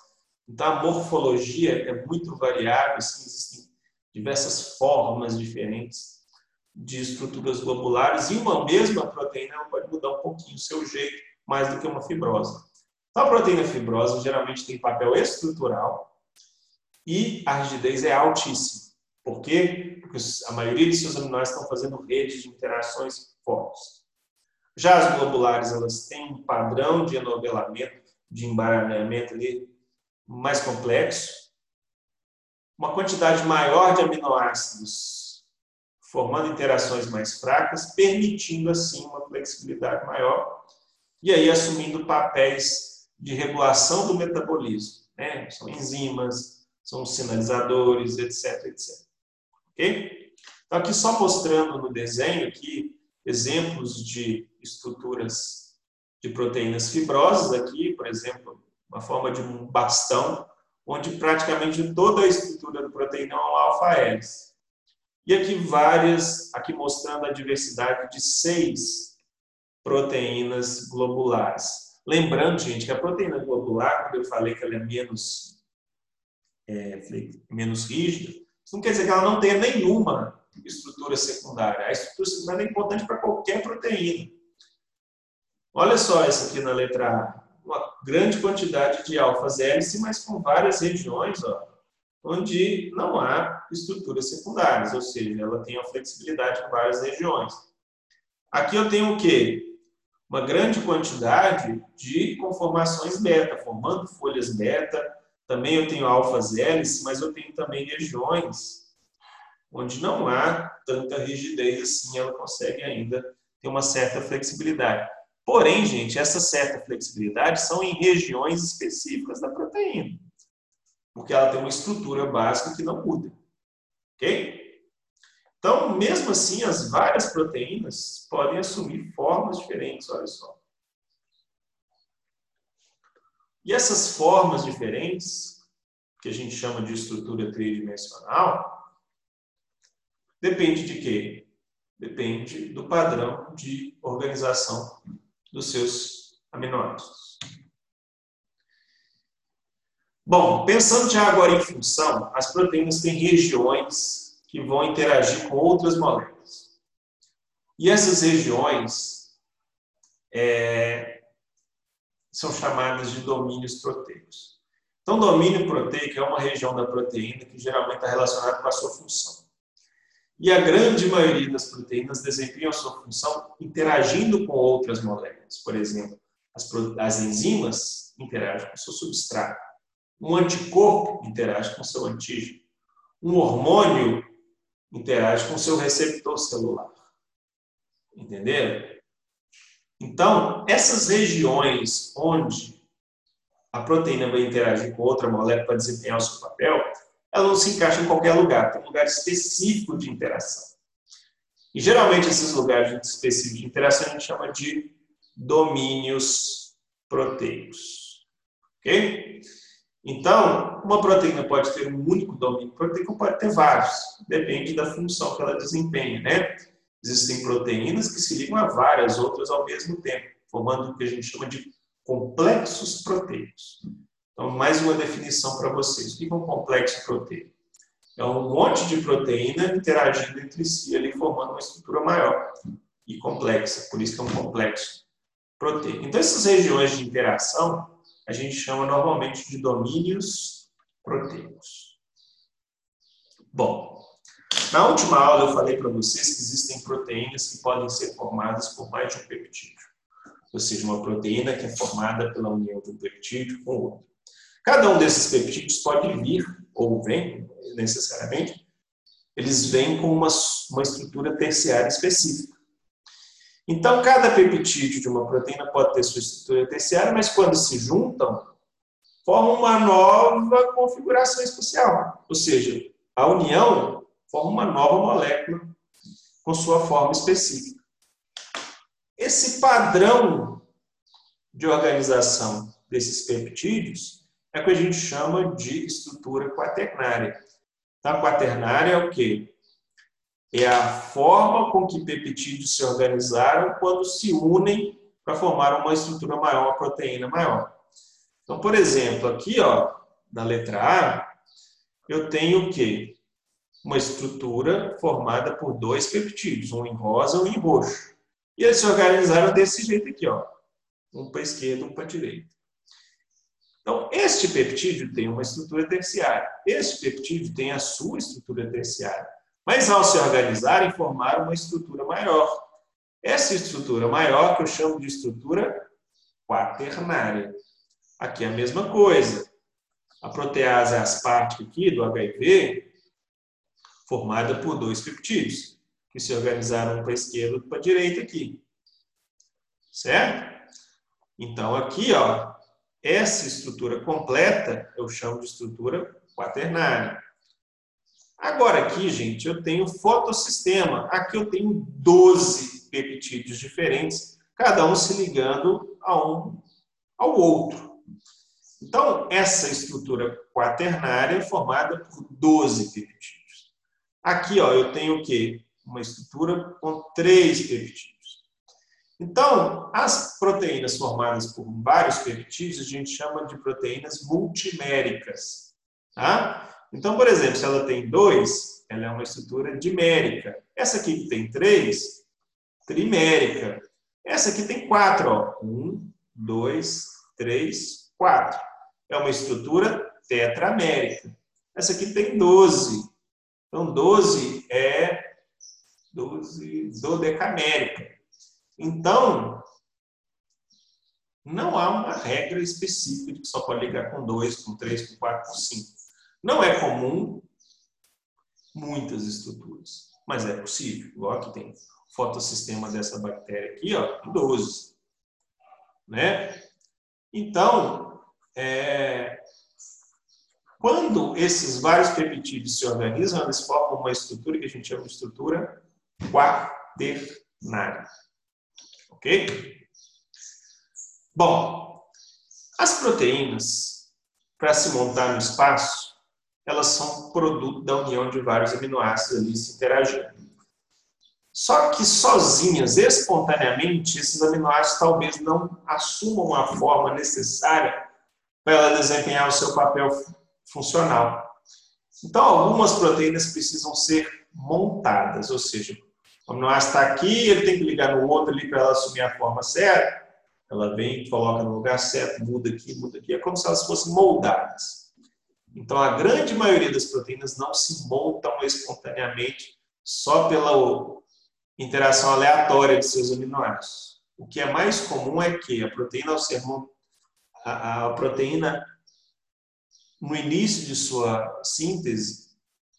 Então, a morfologia é muito variável, assim, existem diversas formas diferentes de estruturas globulares e uma mesma proteína pode mudar um pouquinho o seu jeito, mais do que uma fibrosa. Então, a proteína fibrosa geralmente tem papel estrutural e a rigidez é altíssima. Por quê? Porque a maioria de seus aminoácidos estão fazendo redes de interações fortes. Já as globulares, elas têm um padrão de enovelamento, de embaralhamento ali mais complexo, uma quantidade maior de aminoácidos formando interações mais fracas, permitindo assim uma flexibilidade maior e aí assumindo papéis de regulação do metabolismo, né? São enzimas, são sinalizadores, etc, etc. OK? Então aqui só mostrando no desenho aqui exemplos de estruturas de proteínas fibrosas aqui, por exemplo, uma forma de um bastão, onde praticamente toda a estrutura do proteína é uma alfa-hélice. E aqui várias, aqui mostrando a diversidade de seis proteínas globulares. Lembrando, gente, que a proteína globular, quando eu falei que ela é menos, é, menos rígida, isso não quer dizer que ela não tenha nenhuma estrutura secundária. A estrutura secundária é importante para qualquer proteína. Olha só essa aqui na letra A uma grande quantidade de alfas hélice, mas com várias regiões ó, onde não há estruturas secundárias, ou seja, ela tem a flexibilidade em várias regiões. Aqui eu tenho o quê? Uma grande quantidade de conformações beta, formando folhas beta. Também eu tenho alfas hélice, mas eu tenho também regiões onde não há tanta rigidez assim, ela consegue ainda ter uma certa flexibilidade. Porém, gente, essa certa flexibilidade são em regiões específicas da proteína, porque ela tem uma estrutura básica que não muda. Ok? Então, mesmo assim, as várias proteínas podem assumir formas diferentes, olha só. E essas formas diferentes, que a gente chama de estrutura tridimensional, depende de quê? Depende do padrão de organização dos seus aminoácidos. Bom, pensando já agora em função, as proteínas têm regiões que vão interagir com outras moléculas. E essas regiões é, são chamadas de domínios proteicos. Então, domínio proteico é uma região da proteína que geralmente está relacionada com a sua função. E a grande maioria das proteínas desempenham a sua função interagindo com outras moléculas. Por exemplo, as, as enzimas interagem com o seu substrato. Um anticorpo interage com o seu antígeno. Um hormônio interage com o seu receptor celular. Entenderam? Então, essas regiões onde a proteína vai interagir com outra molécula para desempenhar o seu papel, ela não se encaixa em qualquer lugar, tem um lugar específico de interação. E geralmente esses lugares específicos de interação a gente chama de domínios proteicos. Ok? Então, uma proteína pode ter um único domínio proteico, pode ter vários, depende da função que ela desempenha, né? Existem proteínas que se ligam a várias outras ao mesmo tempo, formando o que a gente chama de complexos proteicos. Então, mais uma definição para vocês. O que é um complexo proteico? É um monte de proteína interagindo entre si, ali, formando uma estrutura maior e complexa. Por isso que é um complexo proteico. Então, essas regiões de interação a gente chama normalmente de domínios proteicos. Bom, na última aula eu falei para vocês que existem proteínas que podem ser formadas por mais de um peptídeo. Ou seja, uma proteína que é formada pela união de um peptídeo com outro. Cada um desses peptídeos pode vir, ou vem, necessariamente, eles vêm com uma, uma estrutura terciária específica. Então, cada peptídeo de uma proteína pode ter sua estrutura terciária, mas quando se juntam, formam uma nova configuração espacial. Ou seja, a união forma uma nova molécula com sua forma específica. Esse padrão de organização desses peptídeos é o que a gente chama de estrutura quaternária. A quaternária é o quê? É a forma com que peptídeos se organizaram quando se unem para formar uma estrutura maior, uma proteína maior. Então, por exemplo, aqui, ó, na letra A, eu tenho o quê? Uma estrutura formada por dois peptídeos, um em rosa e um em roxo. E eles se organizaram desse jeito aqui, ó. Um para a esquerda, um para a direita. Então, este peptídeo tem uma estrutura terciária. Este peptídeo tem a sua estrutura terciária. Mas, ao se organizarem, formaram uma estrutura maior. Essa estrutura maior, que eu chamo de estrutura quaternária. Aqui é a mesma coisa. A protease é aspartica aqui do HIV, formada por dois peptídeos, que se organizaram para a esquerda e para a direita aqui. Certo? Então, aqui, ó, essa estrutura completa eu chamo de estrutura quaternária. Agora aqui, gente, eu tenho fotossistema. Aqui eu tenho 12 peptídeos diferentes, cada um se ligando a um ao outro. Então, essa estrutura quaternária é formada por 12 peptídeos. Aqui, ó, eu tenho o quê? Uma estrutura com três peptídeos. Então, as proteínas formadas por vários peptídeos, a gente chama de proteínas multiméricas. Tá? Então, por exemplo, se ela tem dois, ela é uma estrutura dimérica. Essa aqui que tem três, trimérica. Essa aqui tem quatro, ó. Um, dois, três, quatro. É uma estrutura tetramérica. Essa aqui tem 12. Então, 12 é 12 dodecamérica. Então, não há uma regra específica de que só pode ligar com 2, com 3, com 4, com 5. Não é comum muitas estruturas, mas é possível. Igual aqui tem fotossistema dessa bactéria aqui, ó, 12. Né? Então, é, quando esses vários peptídeos se organizam, eles formam uma estrutura que a gente chama de estrutura quaternária. Ok? Bom, as proteínas, para se montar no espaço, elas são produto da união de vários aminoácidos ali se interagindo. Só que sozinhas, espontaneamente, esses aminoácidos talvez não assumam a forma necessária para ela desempenhar o seu papel funcional. Então, algumas proteínas precisam ser montadas, ou seja, o aminoácido está aqui, ele tem que ligar no outro ali para ela assumir a forma certa. Ela vem, coloca no lugar certo, muda aqui, muda aqui. É como se elas fossem moldadas. Então, a grande maioria das proteínas não se montam espontaneamente só pela interação aleatória de seus aminoácidos. O que é mais comum é que a proteína, ao ser a, a proteína no início de sua síntese,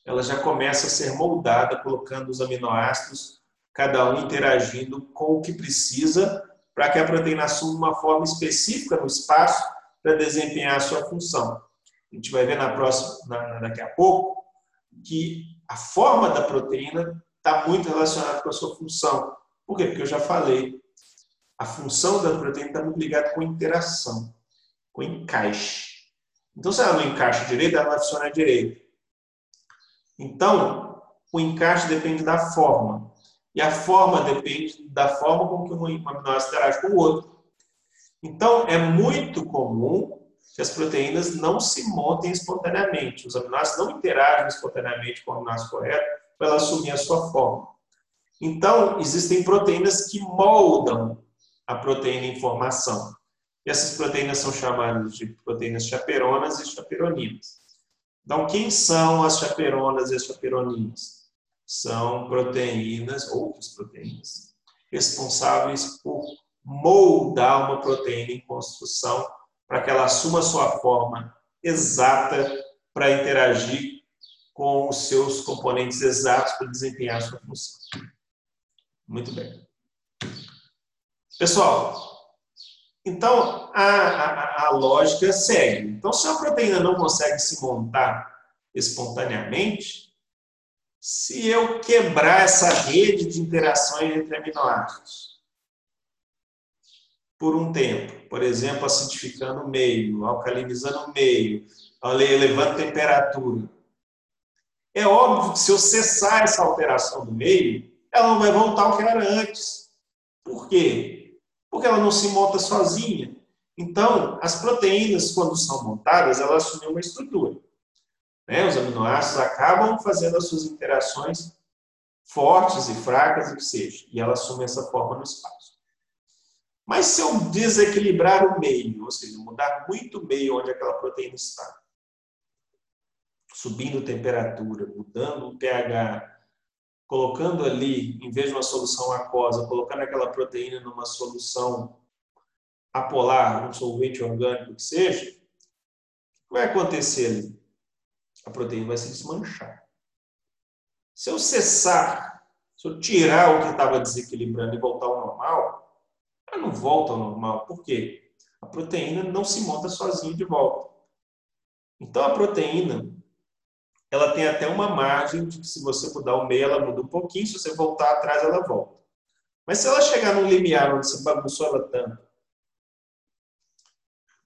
ela já começa a ser moldada, colocando os aminoácidos, cada um interagindo com o que precisa para que a proteína assuma uma forma específica no espaço para desempenhar a sua função. A gente vai ver na próxima, na, daqui a pouco, que a forma da proteína está muito relacionada com a sua função. Por quê? Porque eu já falei, a função da proteína está muito ligada com interação, com encaixe. Então, se ela não encaixa direito, ela vai funcionar direito. Então, o encaixe depende da forma. E a forma depende da forma como que um aminoácido interage com o outro. Então, é muito comum que as proteínas não se montem espontaneamente. Os aminoácidos não interagem espontaneamente com o aminoácido correto para ela assumir a sua forma. Então, existem proteínas que moldam a proteína em formação. E essas proteínas são chamadas de proteínas chaperonas e chaperoninas. Então, quem são as chaperonas e as chaperoninas? São proteínas, outras proteínas, responsáveis por moldar uma proteína em construção para que ela assuma sua forma exata para interagir com os seus componentes exatos para desempenhar a sua função. Muito bem. Pessoal, então a, a, a lógica segue. Então, se a proteína não consegue se montar espontaneamente, se eu quebrar essa rede de interações entre aminoácidos por um tempo, por exemplo, acidificando o meio, alcalinizando o meio, elevando a temperatura, é óbvio que se eu cessar essa alteração do meio, ela não vai voltar ao que era antes. Por quê? Porque ela não se monta sozinha. Então, as proteínas, quando são montadas, elas assumem uma estrutura. Né? Os aminoácidos acabam fazendo as suas interações fortes e fracas, o que seja, e ela assume essa forma no espaço. Mas se eu desequilibrar o meio, ou seja, mudar muito o meio onde aquela proteína está, subindo temperatura, mudando o pH, colocando ali, em vez de uma solução aquosa, colocando aquela proteína numa solução apolar, um solvente orgânico que seja, o que vai acontecer ali? A proteína vai se desmanchar. Se eu cessar, se eu tirar o que estava desequilibrando e voltar ao normal, ela não volta ao normal. Por quê? A proteína não se monta sozinha de volta. Então, a proteína, ela tem até uma margem de que se você mudar o meio, ela muda um pouquinho, se você voltar atrás, ela volta. Mas se ela chegar num limiar onde você bagunçou ela tanto,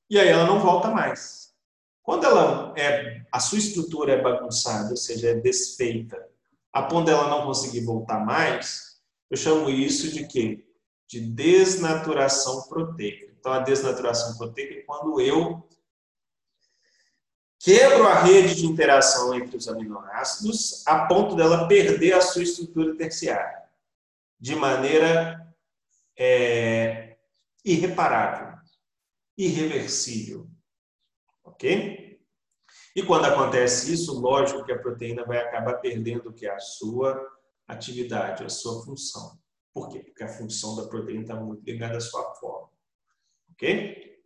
e aí ela não volta mais. Quando ela é, a sua estrutura é bagunçada, ou seja, é desfeita, a ponto dela não conseguir voltar mais, eu chamo isso de quê? De desnaturação proteica. Então, a desnaturação proteica é quando eu quebro a rede de interação entre os aminoácidos a ponto dela perder a sua estrutura terciária de maneira é, irreparável, irreversível. Ok? E quando acontece isso, lógico que a proteína vai acabar perdendo que a sua atividade, a sua função. Por quê? Porque a função da proteína está muito ligada à sua forma. Ok?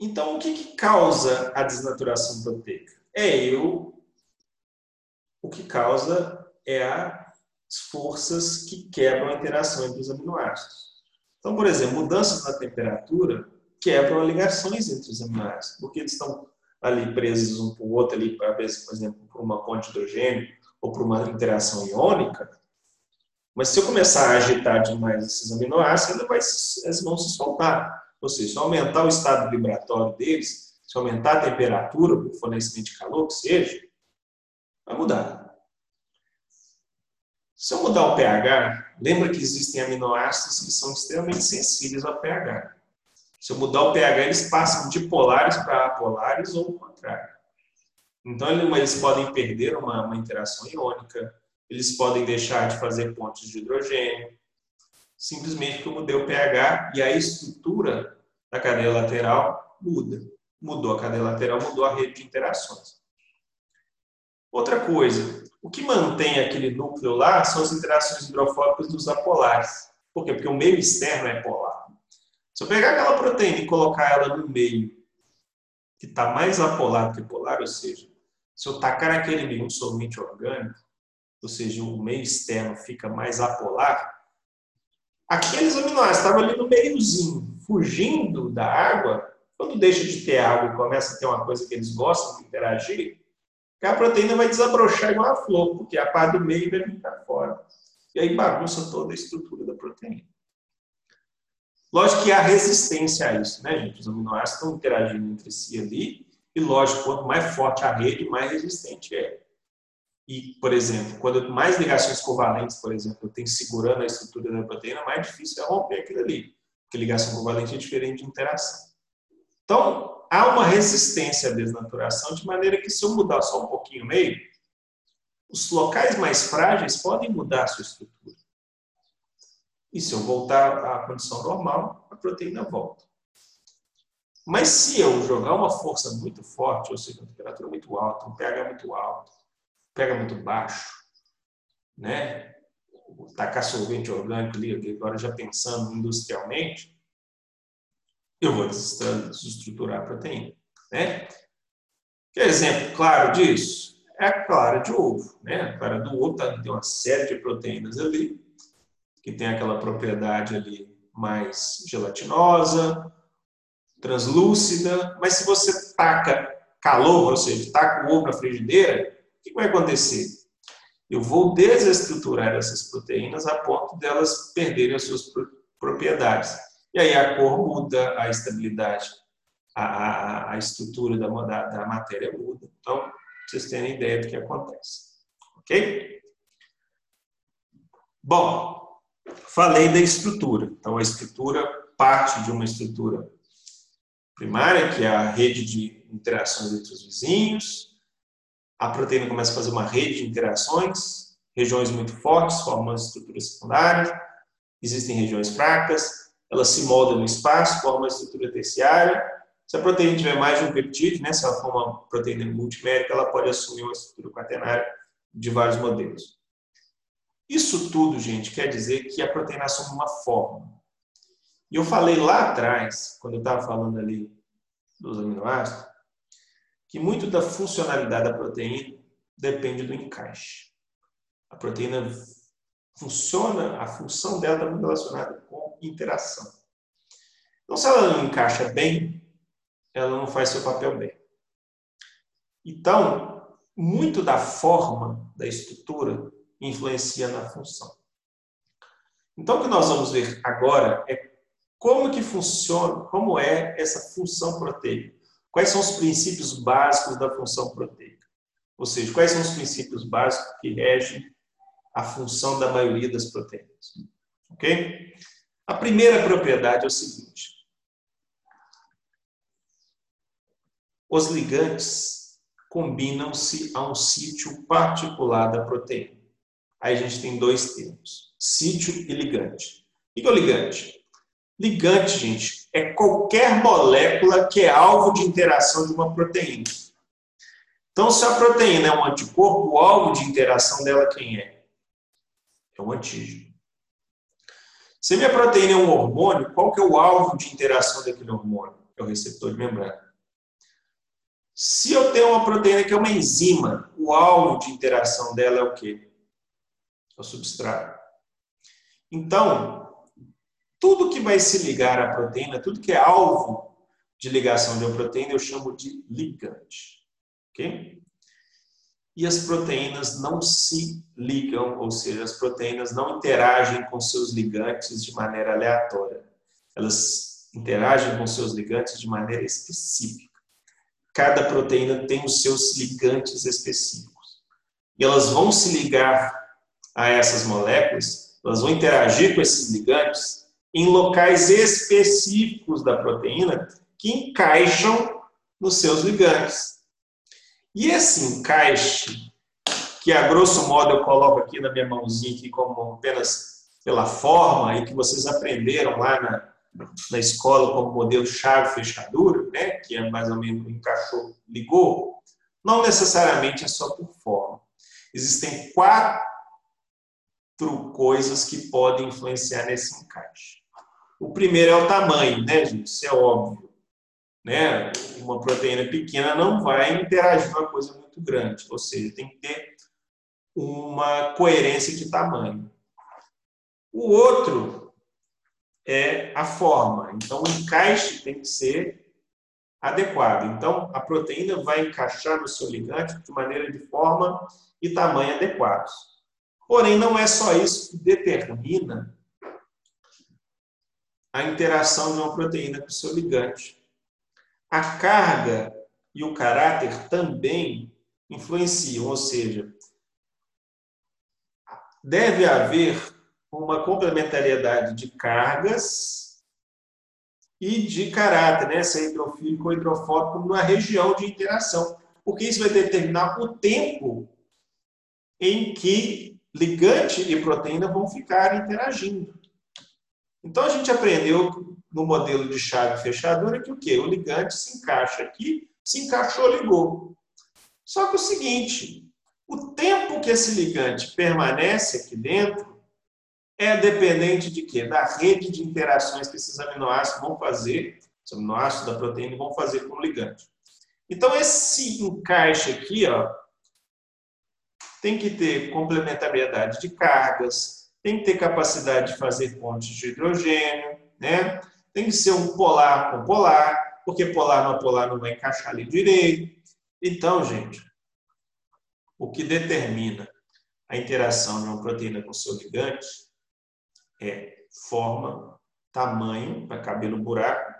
Então, o que, que causa a desnaturação proteica? É eu. O que causa é as forças que quebram a interação entre os aminoácidos. Então, por exemplo, mudanças na temperatura quebram ligações entre os aminoácidos, porque eles estão ali presos um para o outro, ali, por exemplo, por uma ponte de hidrogênio ou por uma interação iônica. Mas se eu começar a agitar demais esses aminoácidos, eles vão se soltar. Ou seja, se aumentar o estado vibratório deles, se aumentar a temperatura o fornecimento de calor, que seja, vai mudar. Se eu mudar o pH, lembra que existem aminoácidos que são extremamente sensíveis ao pH. Se eu mudar o pH, eles passam de polares para apolares ou o contrário. Então, eles podem perder uma, uma interação iônica, eles podem deixar de fazer pontes de hidrogênio, simplesmente porque eu mudei o pH e a estrutura da cadeia lateral muda. Mudou a cadeia lateral, mudou a rede de interações. Outra coisa, o que mantém aquele núcleo lá são as interações hidrofóbicas dos apolares. Por quê? Porque o meio externo é polar. Se eu pegar aquela proteína e colocar ela no meio que está mais apolar que polar, ou seja, se eu tacar naquele meio um solvente orgânico, ou seja, o meio externo fica mais apolar, Aqueles aminoácidos estavam ali no meiozinho, fugindo da água. Quando deixa de ter água e começa a ter uma coisa que eles gostam de interagir, a proteína vai desabrochar igual a flor, porque a parte do meio vai vir para fora. E aí bagunça toda a estrutura da proteína. Lógico que há resistência a isso, né, gente? Os aminoácidos estão interagindo entre si ali, e lógico, quanto mais forte a rede, mais resistente é. E, por exemplo, quando mais ligações covalentes, por exemplo, eu tenho segurando a estrutura da proteína, mais difícil é romper aquilo ali. Porque ligação covalente é diferente de interação. Então, há uma resistência à desnaturação, de maneira que se eu mudar só um pouquinho o meio, os locais mais frágeis podem mudar a sua estrutura. E se eu voltar à condição normal, a proteína volta. Mas se eu jogar uma força muito forte, ou seja, uma temperatura muito alta, um pH muito alto, pega muito baixo, né? Tacar solvente orgânico ali, agora já pensando industrialmente, eu vou desestruturar a proteína. Né? Que exemplo claro disso? É a clara de ovo. Né? A clara do ovo tá, tem uma série de proteínas ali, que tem aquela propriedade ali mais gelatinosa, translúcida, mas se você taca calor, ou seja, taca o ovo na frigideira, o que vai acontecer? Eu vou desestruturar essas proteínas a ponto delas perderem as suas propriedades. E aí a cor muda, a estabilidade, a, a, a estrutura da, da, da matéria muda. Então, vocês terem ideia do que acontece. Ok? Bom, falei da estrutura. Então, a estrutura parte de uma estrutura primária, que é a rede de interações entre os vizinhos. A proteína começa a fazer uma rede de interações, regiões muito fortes formam estruturas secundárias, existem regiões fracas, ela se molda no espaço, forma uma estrutura terciária. Se a proteína tiver mais de um peptídeo, né, se ela for uma proteína multimérica, ela pode assumir uma estrutura quaternária de vários modelos. Isso tudo, gente, quer dizer que a proteína assume uma forma. E eu falei lá atrás, quando eu estava falando ali dos aminoácidos, que muito da funcionalidade da proteína depende do encaixe. A proteína funciona, a função dela está muito relacionada com interação. Então, se ela não encaixa bem, ela não faz seu papel bem. Então, muito da forma da estrutura influencia na função. Então, o que nós vamos ver agora é como que funciona, como é essa função proteica? Quais são os princípios básicos da função proteica? Ou seja, quais são os princípios básicos que regem a função da maioria das proteínas? Ok? A primeira propriedade é o seguinte: os ligantes combinam-se a um sítio particular da proteína. Aí a gente tem dois termos: sítio e ligante. O que é o ligante? Ligante, gente, é qualquer molécula que é alvo de interação de uma proteína. Então, se a proteína é um anticorpo, o alvo de interação dela quem é? É um antígeno. Se a minha proteína é um hormônio, qual que é o alvo de interação daquele hormônio? É o receptor de membrana. Se eu tenho uma proteína que é uma enzima, o alvo de interação dela é o quê? É o substrato. Então, tudo que vai se ligar à proteína, tudo que é alvo de ligação de uma proteína, eu chamo de ligante. Ok? E as proteínas não se ligam, ou seja, as proteínas não interagem com seus ligantes de maneira aleatória. Elas interagem com seus ligantes de maneira específica. Cada proteína tem os seus ligantes específicos. E elas vão se ligar a essas moléculas, elas vão interagir com esses ligantes em locais específicos da proteína que encaixam nos seus ligantes. E esse encaixe, que a grosso modo eu coloco aqui na minha mãozinha aqui como apenas pela forma e que vocês aprenderam lá na, na escola como modelo chave-fechadura, né, que é mais ou menos encaixou, ligou, não necessariamente é só por forma. Existem quatro coisas que podem influenciar nesse encaixe. O primeiro é o tamanho, né, gente? Isso é óbvio. Né? Uma proteína pequena não vai interagir com uma coisa muito grande, ou seja, tem que ter uma coerência de tamanho. O outro é a forma. Então, o encaixe tem que ser adequado. Então, a proteína vai encaixar no seu ligante de maneira de forma e tamanho adequados. Porém, não é só isso que determina a interação de uma proteína com o seu ligante. A carga e o caráter também influenciam, ou seja, deve haver uma complementariedade de cargas e de caráter, né? se é hidrofílico ou hidrofóbico, na região de interação, porque isso vai determinar o tempo em que ligante e proteína vão ficar interagindo. Então a gente aprendeu no modelo de chave fechadura que o quê? O ligante se encaixa aqui, se encaixou, ligou. Só que o seguinte, o tempo que esse ligante permanece aqui dentro é dependente de quê? Da rede de interações que esses aminoácidos vão fazer. os aminoácidos da proteína vão fazer como ligante. Então, esse encaixe aqui, ó, tem que ter complementariedade de cargas, tem que ter capacidade de fazer pontes de hidrogênio, né? tem que ser um polar com polar, porque polar no polar não vai encaixar ali direito. Então, gente, o que determina a interação de uma proteína com seu ligante é forma, tamanho, para caber no buraco,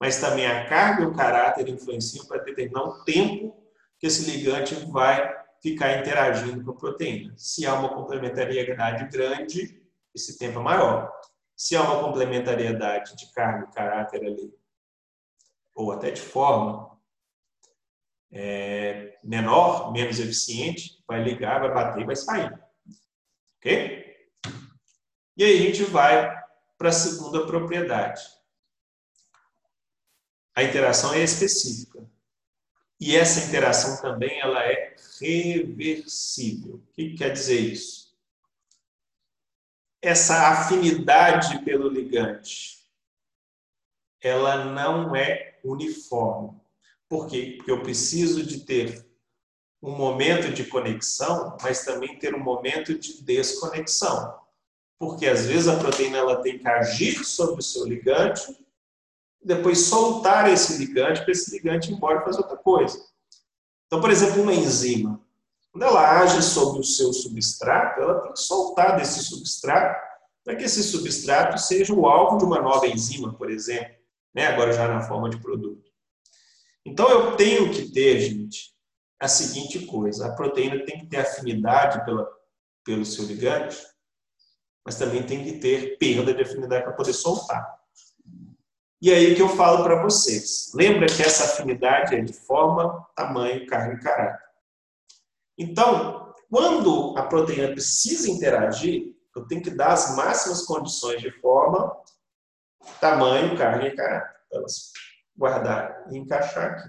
mas também a carga e o caráter influenciam para determinar o tempo que esse ligante vai ficar interagindo com a proteína. Se há uma complementariedade grande, esse tempo é maior. Se há uma complementariedade de carga e caráter ali, ou até de forma é, menor, menos eficiente, vai ligar, vai bater e vai sair. Ok? E aí a gente vai para a segunda propriedade. A interação é específica. E essa interação também ela é reversível. O que quer dizer isso? Essa afinidade pelo ligante, ela não é uniforme. Por quê? Porque eu preciso de ter um momento de conexão, mas também ter um momento de desconexão. Porque às vezes a proteína ela tem que agir sobre o seu ligante depois soltar esse ligante para esse ligante ir embora e fazer outra coisa. Então, por exemplo, uma enzima, quando ela age sobre o seu substrato, ela tem que soltar desse substrato para que esse substrato seja o alvo de uma nova enzima, por exemplo, né? agora já na forma de produto. Então, eu tenho que ter, gente, a seguinte coisa: a proteína tem que ter afinidade pela, pelo seu ligante, mas também tem que ter perda de afinidade para poder soltar. E aí que eu falo para vocês. Lembra que essa afinidade é de forma, tamanho, carga e caráter. Então, quando a proteína precisa interagir, eu tenho que dar as máximas condições de forma, tamanho, carga e caráter. Elas guardar e encaixar aqui.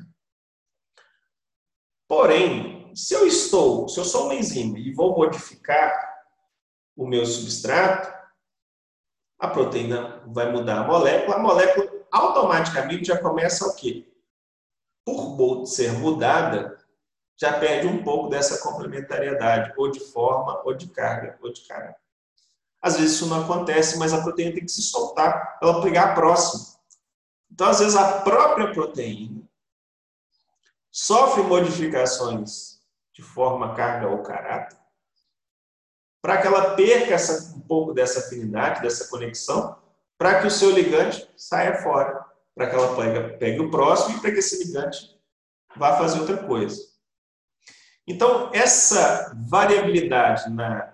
Porém, se eu estou, se eu sou uma enzima e vou modificar o meu substrato, a proteína vai mudar a molécula, a molécula automaticamente já começa o quê? Por ser mudada, já perde um pouco dessa complementariedade, ou de forma, ou de carga, ou de carga. Às vezes isso não acontece, mas a proteína tem que se soltar para ela pegar a próxima. Então, às vezes, a própria proteína sofre modificações de forma, carga ou caráter, para que ela perca essa, um pouco dessa afinidade, dessa conexão, para que o seu ligante saia fora, para que ela pegue, pegue o próximo e para que esse ligante vá fazer outra coisa. Então, essa variabilidade na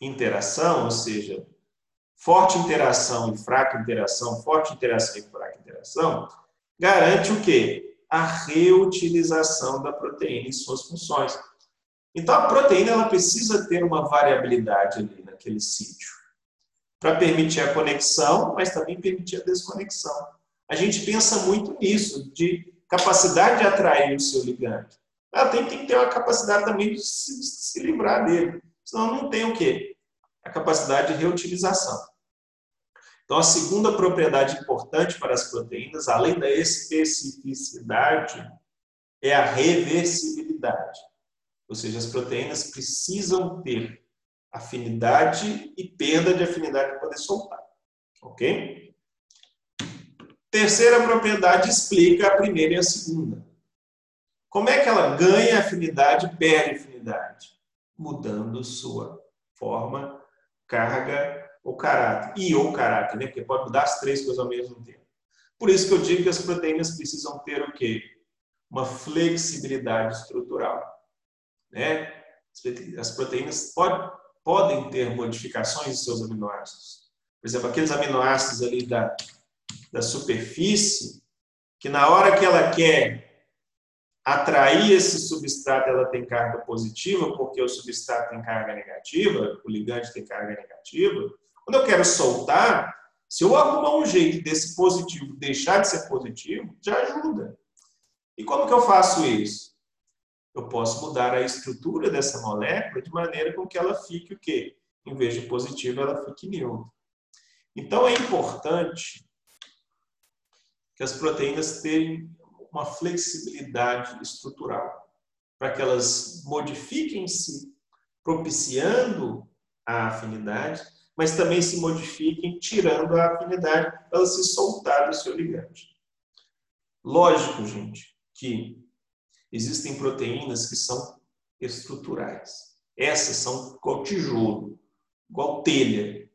interação, ou seja, forte interação e fraca interação, forte interação e fraca interação, garante o quê? A reutilização da proteína em suas funções. Então, a proteína ela precisa ter uma variabilidade ali naquele sítio para permitir a conexão, mas também permitir a desconexão. A gente pensa muito nisso, de capacidade de atrair o seu ligante. Ela tem, tem que ter uma capacidade também de se, se livrar dele. Senão não tem o quê? A capacidade de reutilização. Então, a segunda propriedade importante para as proteínas, além da especificidade, é a reversibilidade. Ou seja, as proteínas precisam ter afinidade e perda de afinidade para poder soltar. Ok? Terceira propriedade explica a primeira e a segunda. Como é que ela ganha afinidade e perde afinidade? Mudando sua forma, carga ou caráter. E ou caráter, né? Porque pode mudar as três coisas ao mesmo tempo. Por isso que eu digo que as proteínas precisam ter o quê? Uma flexibilidade estrutural. Né? As proteínas podem podem ter modificações em seus aminoácidos. Por exemplo, aqueles aminoácidos ali da, da superfície, que na hora que ela quer atrair esse substrato, ela tem carga positiva, porque o substrato tem carga negativa, o ligante tem carga negativa. Quando eu quero soltar, se eu arrumar um jeito desse positivo deixar de ser positivo, já ajuda. E como que eu faço isso? Eu posso mudar a estrutura dessa molécula de maneira com que ela fique o quê? Em vez de positiva, ela fique neutra. Então, é importante que as proteínas tenham uma flexibilidade estrutural, para que elas modifiquem-se, propiciando a afinidade, mas também se modifiquem, tirando a afinidade, para elas se soltar do seu ligante. Lógico, gente, que existem proteínas que são estruturais. Essas são igual tijolo, igual telha.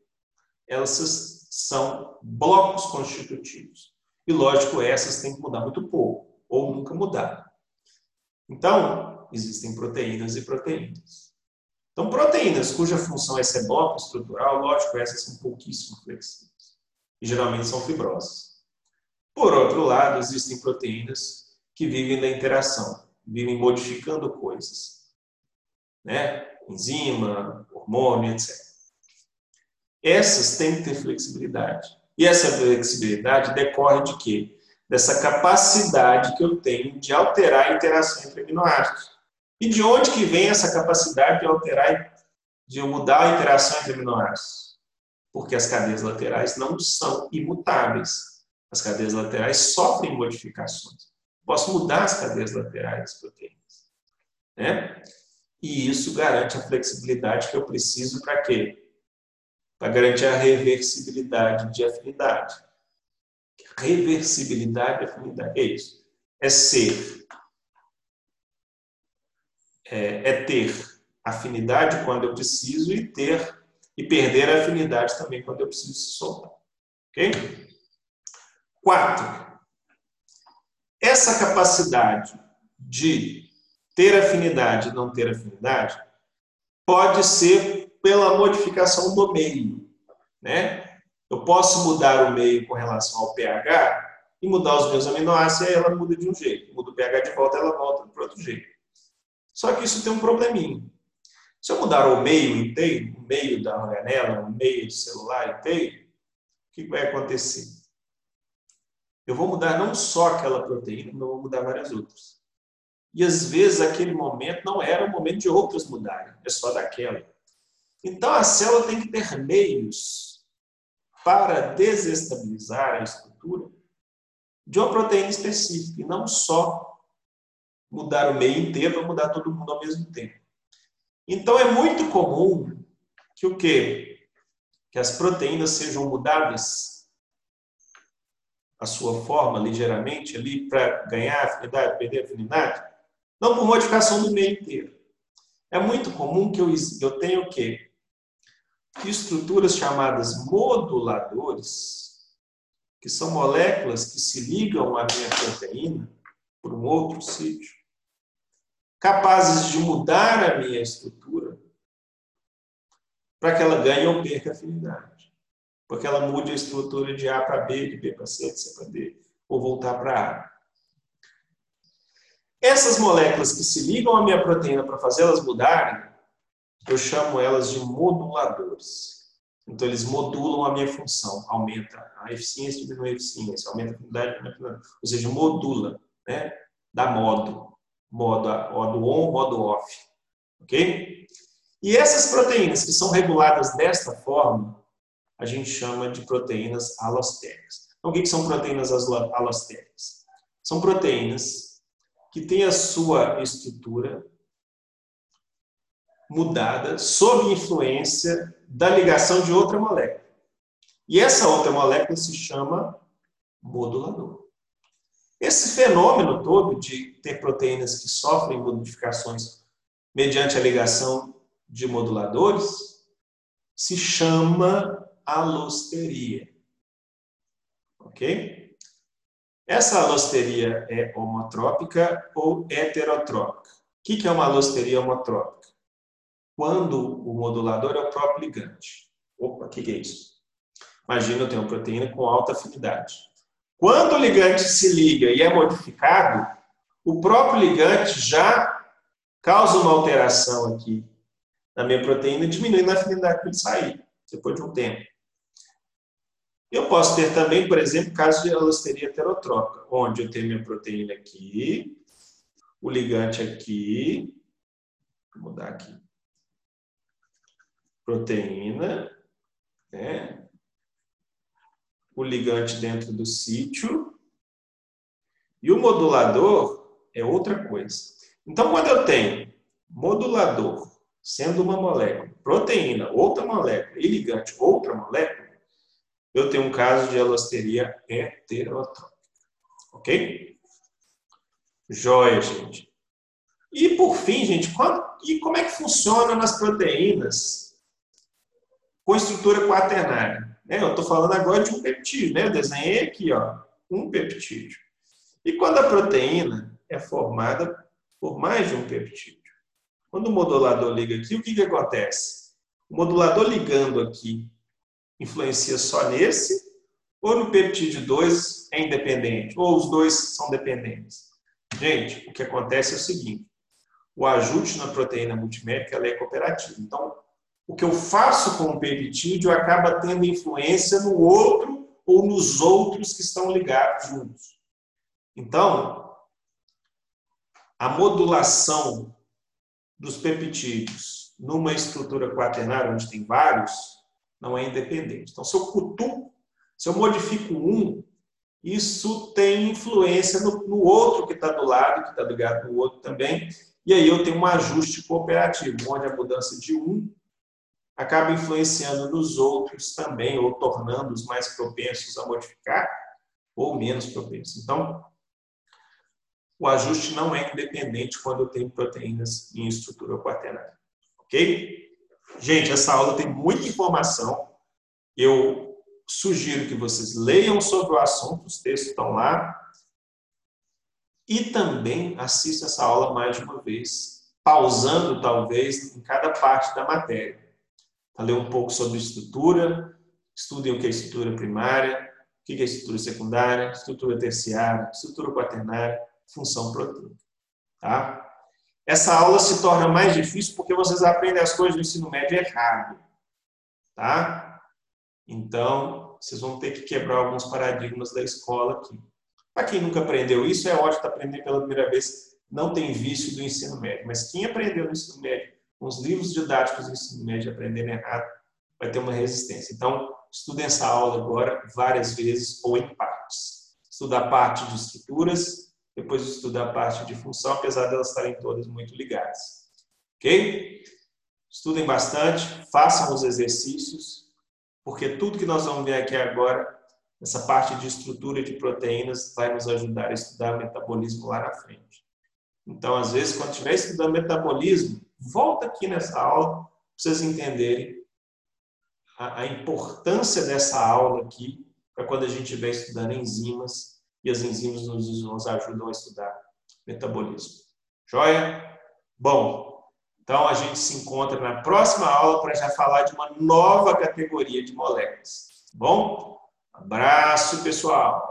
Elas são blocos constitutivos. E, lógico, essas têm que mudar muito pouco, ou nunca mudar. Então, existem proteínas e proteínas. Então, proteínas cuja função é ser bloco estrutural, lógico, essas são pouquíssimo flexíveis. E geralmente são fibrosas. Por outro lado, existem proteínas que vivem da interação, vivem modificando coisas. Né? Enzima, hormônio, etc. Essas têm que ter flexibilidade. E essa flexibilidade decorre de quê? Dessa capacidade que eu tenho de alterar a interação entre aminoácidos. E de onde que vem essa capacidade de alterar, de mudar a interação entre aminoácidos? Porque as cadeias laterais não são imutáveis. As cadeias laterais sofrem modificações. Posso mudar as cadeias laterais das proteínas. Né? E isso garante a flexibilidade que eu preciso para quê? para garantir a reversibilidade de afinidade. Reversibilidade de afinidade, é isso. É ser, é, é ter afinidade quando eu preciso e ter e perder a afinidade também quando eu preciso se soltar. Ok? Quatro. Essa capacidade de ter afinidade e não ter afinidade pode ser pela modificação do meio. Né? Eu posso mudar o meio com relação ao pH e mudar os meus aminoácidos, e aí ela muda de um jeito. Muda o pH de volta, ela volta para outro jeito. Só que isso tem um probleminha. Se eu mudar o meio inteiro, o meio da organela, o meio do celular inteiro, o que vai acontecer? Eu vou mudar não só aquela proteína, mas vou mudar várias outras. E às vezes aquele momento não era o momento de outras mudarem, é só daquela. Então, a célula tem que ter meios para desestabilizar a estrutura de uma proteína específica, e não só mudar o meio inteiro para mudar todo mundo ao mesmo tempo. Então, é muito comum que o quê? Que as proteínas sejam mudáveis a sua forma ligeiramente ali para ganhar afinidade, perder afinidade, não por modificação do meio inteiro. É muito comum que eu, eu tenha o quê? estruturas chamadas moduladores, que são moléculas que se ligam à minha proteína por um outro sítio, capazes de mudar a minha estrutura para que ela ganhe ou perca afinidade. Porque ela mude a estrutura de A para B, de B para C, de C para D, ou voltar para A. Essas moléculas que se ligam à minha proteína para fazê-las mudarem, eu chamo elas de moduladores. Então, eles modulam a minha função, aumenta a eficiência, diminui a eficiência, aumenta a quantidade, ou seja, modula, né? dá modo, modo, modo on, modo off. Ok? E essas proteínas que são reguladas desta forma, a gente chama de proteínas alostéricas. Então, o que são proteínas alostéricas? São proteínas que têm a sua estrutura mudada sob influência da ligação de outra molécula. E essa outra molécula se chama modulador. Esse fenômeno todo de ter proteínas que sofrem modificações mediante a ligação de moduladores se chama alosteria. Ok? Essa alosteria é homotrópica ou heterotrópica. O que é uma alosteria homotrópica? quando o modulador é o próprio ligante. Opa, o que, é isso? Imagina eu tenho uma proteína com alta afinidade. Quando o ligante se liga e é modificado, o próprio ligante já causa uma alteração aqui na minha proteína, diminuindo a afinidade para ele sair, depois de um tempo. Eu posso ter também, por exemplo, caso de alosteria heterotrópica, onde eu tenho minha proteína aqui, o ligante aqui, vou mudar aqui, proteína, né? o ligante dentro do sítio, E o modulador é outra coisa. Então, quando eu tenho modulador sendo uma molécula, proteína, outra molécula, e ligante, outra molécula, eu tenho um caso de alosteria heterotrópica. Ok? Joia, gente. E por fim, gente, quando, e como é que funciona nas proteínas com estrutura quaternária? Né? Eu estou falando agora de um peptídeo, né? Eu desenhei aqui, ó, um peptídeo. E quando a proteína é formada por mais de um peptídeo? Quando o modulador liga aqui, o que, que acontece? O modulador ligando aqui influencia só nesse, ou no peptídeo 2 é independente, ou os dois são dependentes. Gente, o que acontece é o seguinte: o ajuste na proteína multimétrica é cooperativa. Então, o que eu faço com o peptídeo acaba tendo influência no outro ou nos outros que estão ligados juntos. Então, a modulação dos peptídeos numa estrutura quaternária, onde tem vários, não é independente. Então, se eu cutuco, se eu modifico um, isso tem influência no, no outro que está do lado, que está ligado no outro também, e aí eu tenho um ajuste cooperativo, onde a mudança de um acaba influenciando nos outros também, ou tornando-os mais propensos a modificar, ou menos propensos. Então, o ajuste não é independente quando eu tenho proteínas em estrutura quaternária. Ok? Gente, essa aula tem muita informação. Eu sugiro que vocês leiam sobre o assunto, os textos estão lá. E também assistam essa aula mais de uma vez, pausando talvez em cada parte da matéria. Ler um pouco sobre estrutura, estudem o que é estrutura primária, o que é estrutura secundária, estrutura terciária, estrutura quaternária função proteica. Tá? Essa aula se torna mais difícil porque vocês aprendem as coisas do ensino médio errado. Tá? Então, vocês vão ter que quebrar alguns paradigmas da escola aqui. Para quem nunca aprendeu isso, é ótimo aprendendo pela primeira vez. Não tem vício do ensino médio. Mas quem aprendeu no ensino médio, com os livros didáticos do ensino médio aprendendo errado, vai ter uma resistência. Então, estudem essa aula agora várias vezes ou em partes. Estuda a parte de estruturas, depois estudar a parte de função, apesar de elas estarem todas muito ligadas. Ok? Estudem bastante, façam os exercícios, porque tudo que nós vamos ver aqui agora, essa parte de estrutura de proteínas, vai nos ajudar a estudar metabolismo lá na frente. Então, às vezes, quando estiver estudando metabolismo, volta aqui nessa aula para vocês entenderem a, a importância dessa aula aqui para quando a gente estiver estudando enzimas e as enzimas nos, nos ajudam a estudar metabolismo. Joia? Bom, então a gente se encontra na próxima aula para já falar de uma nova categoria de moléculas. Tá bom? Abraço, pessoal!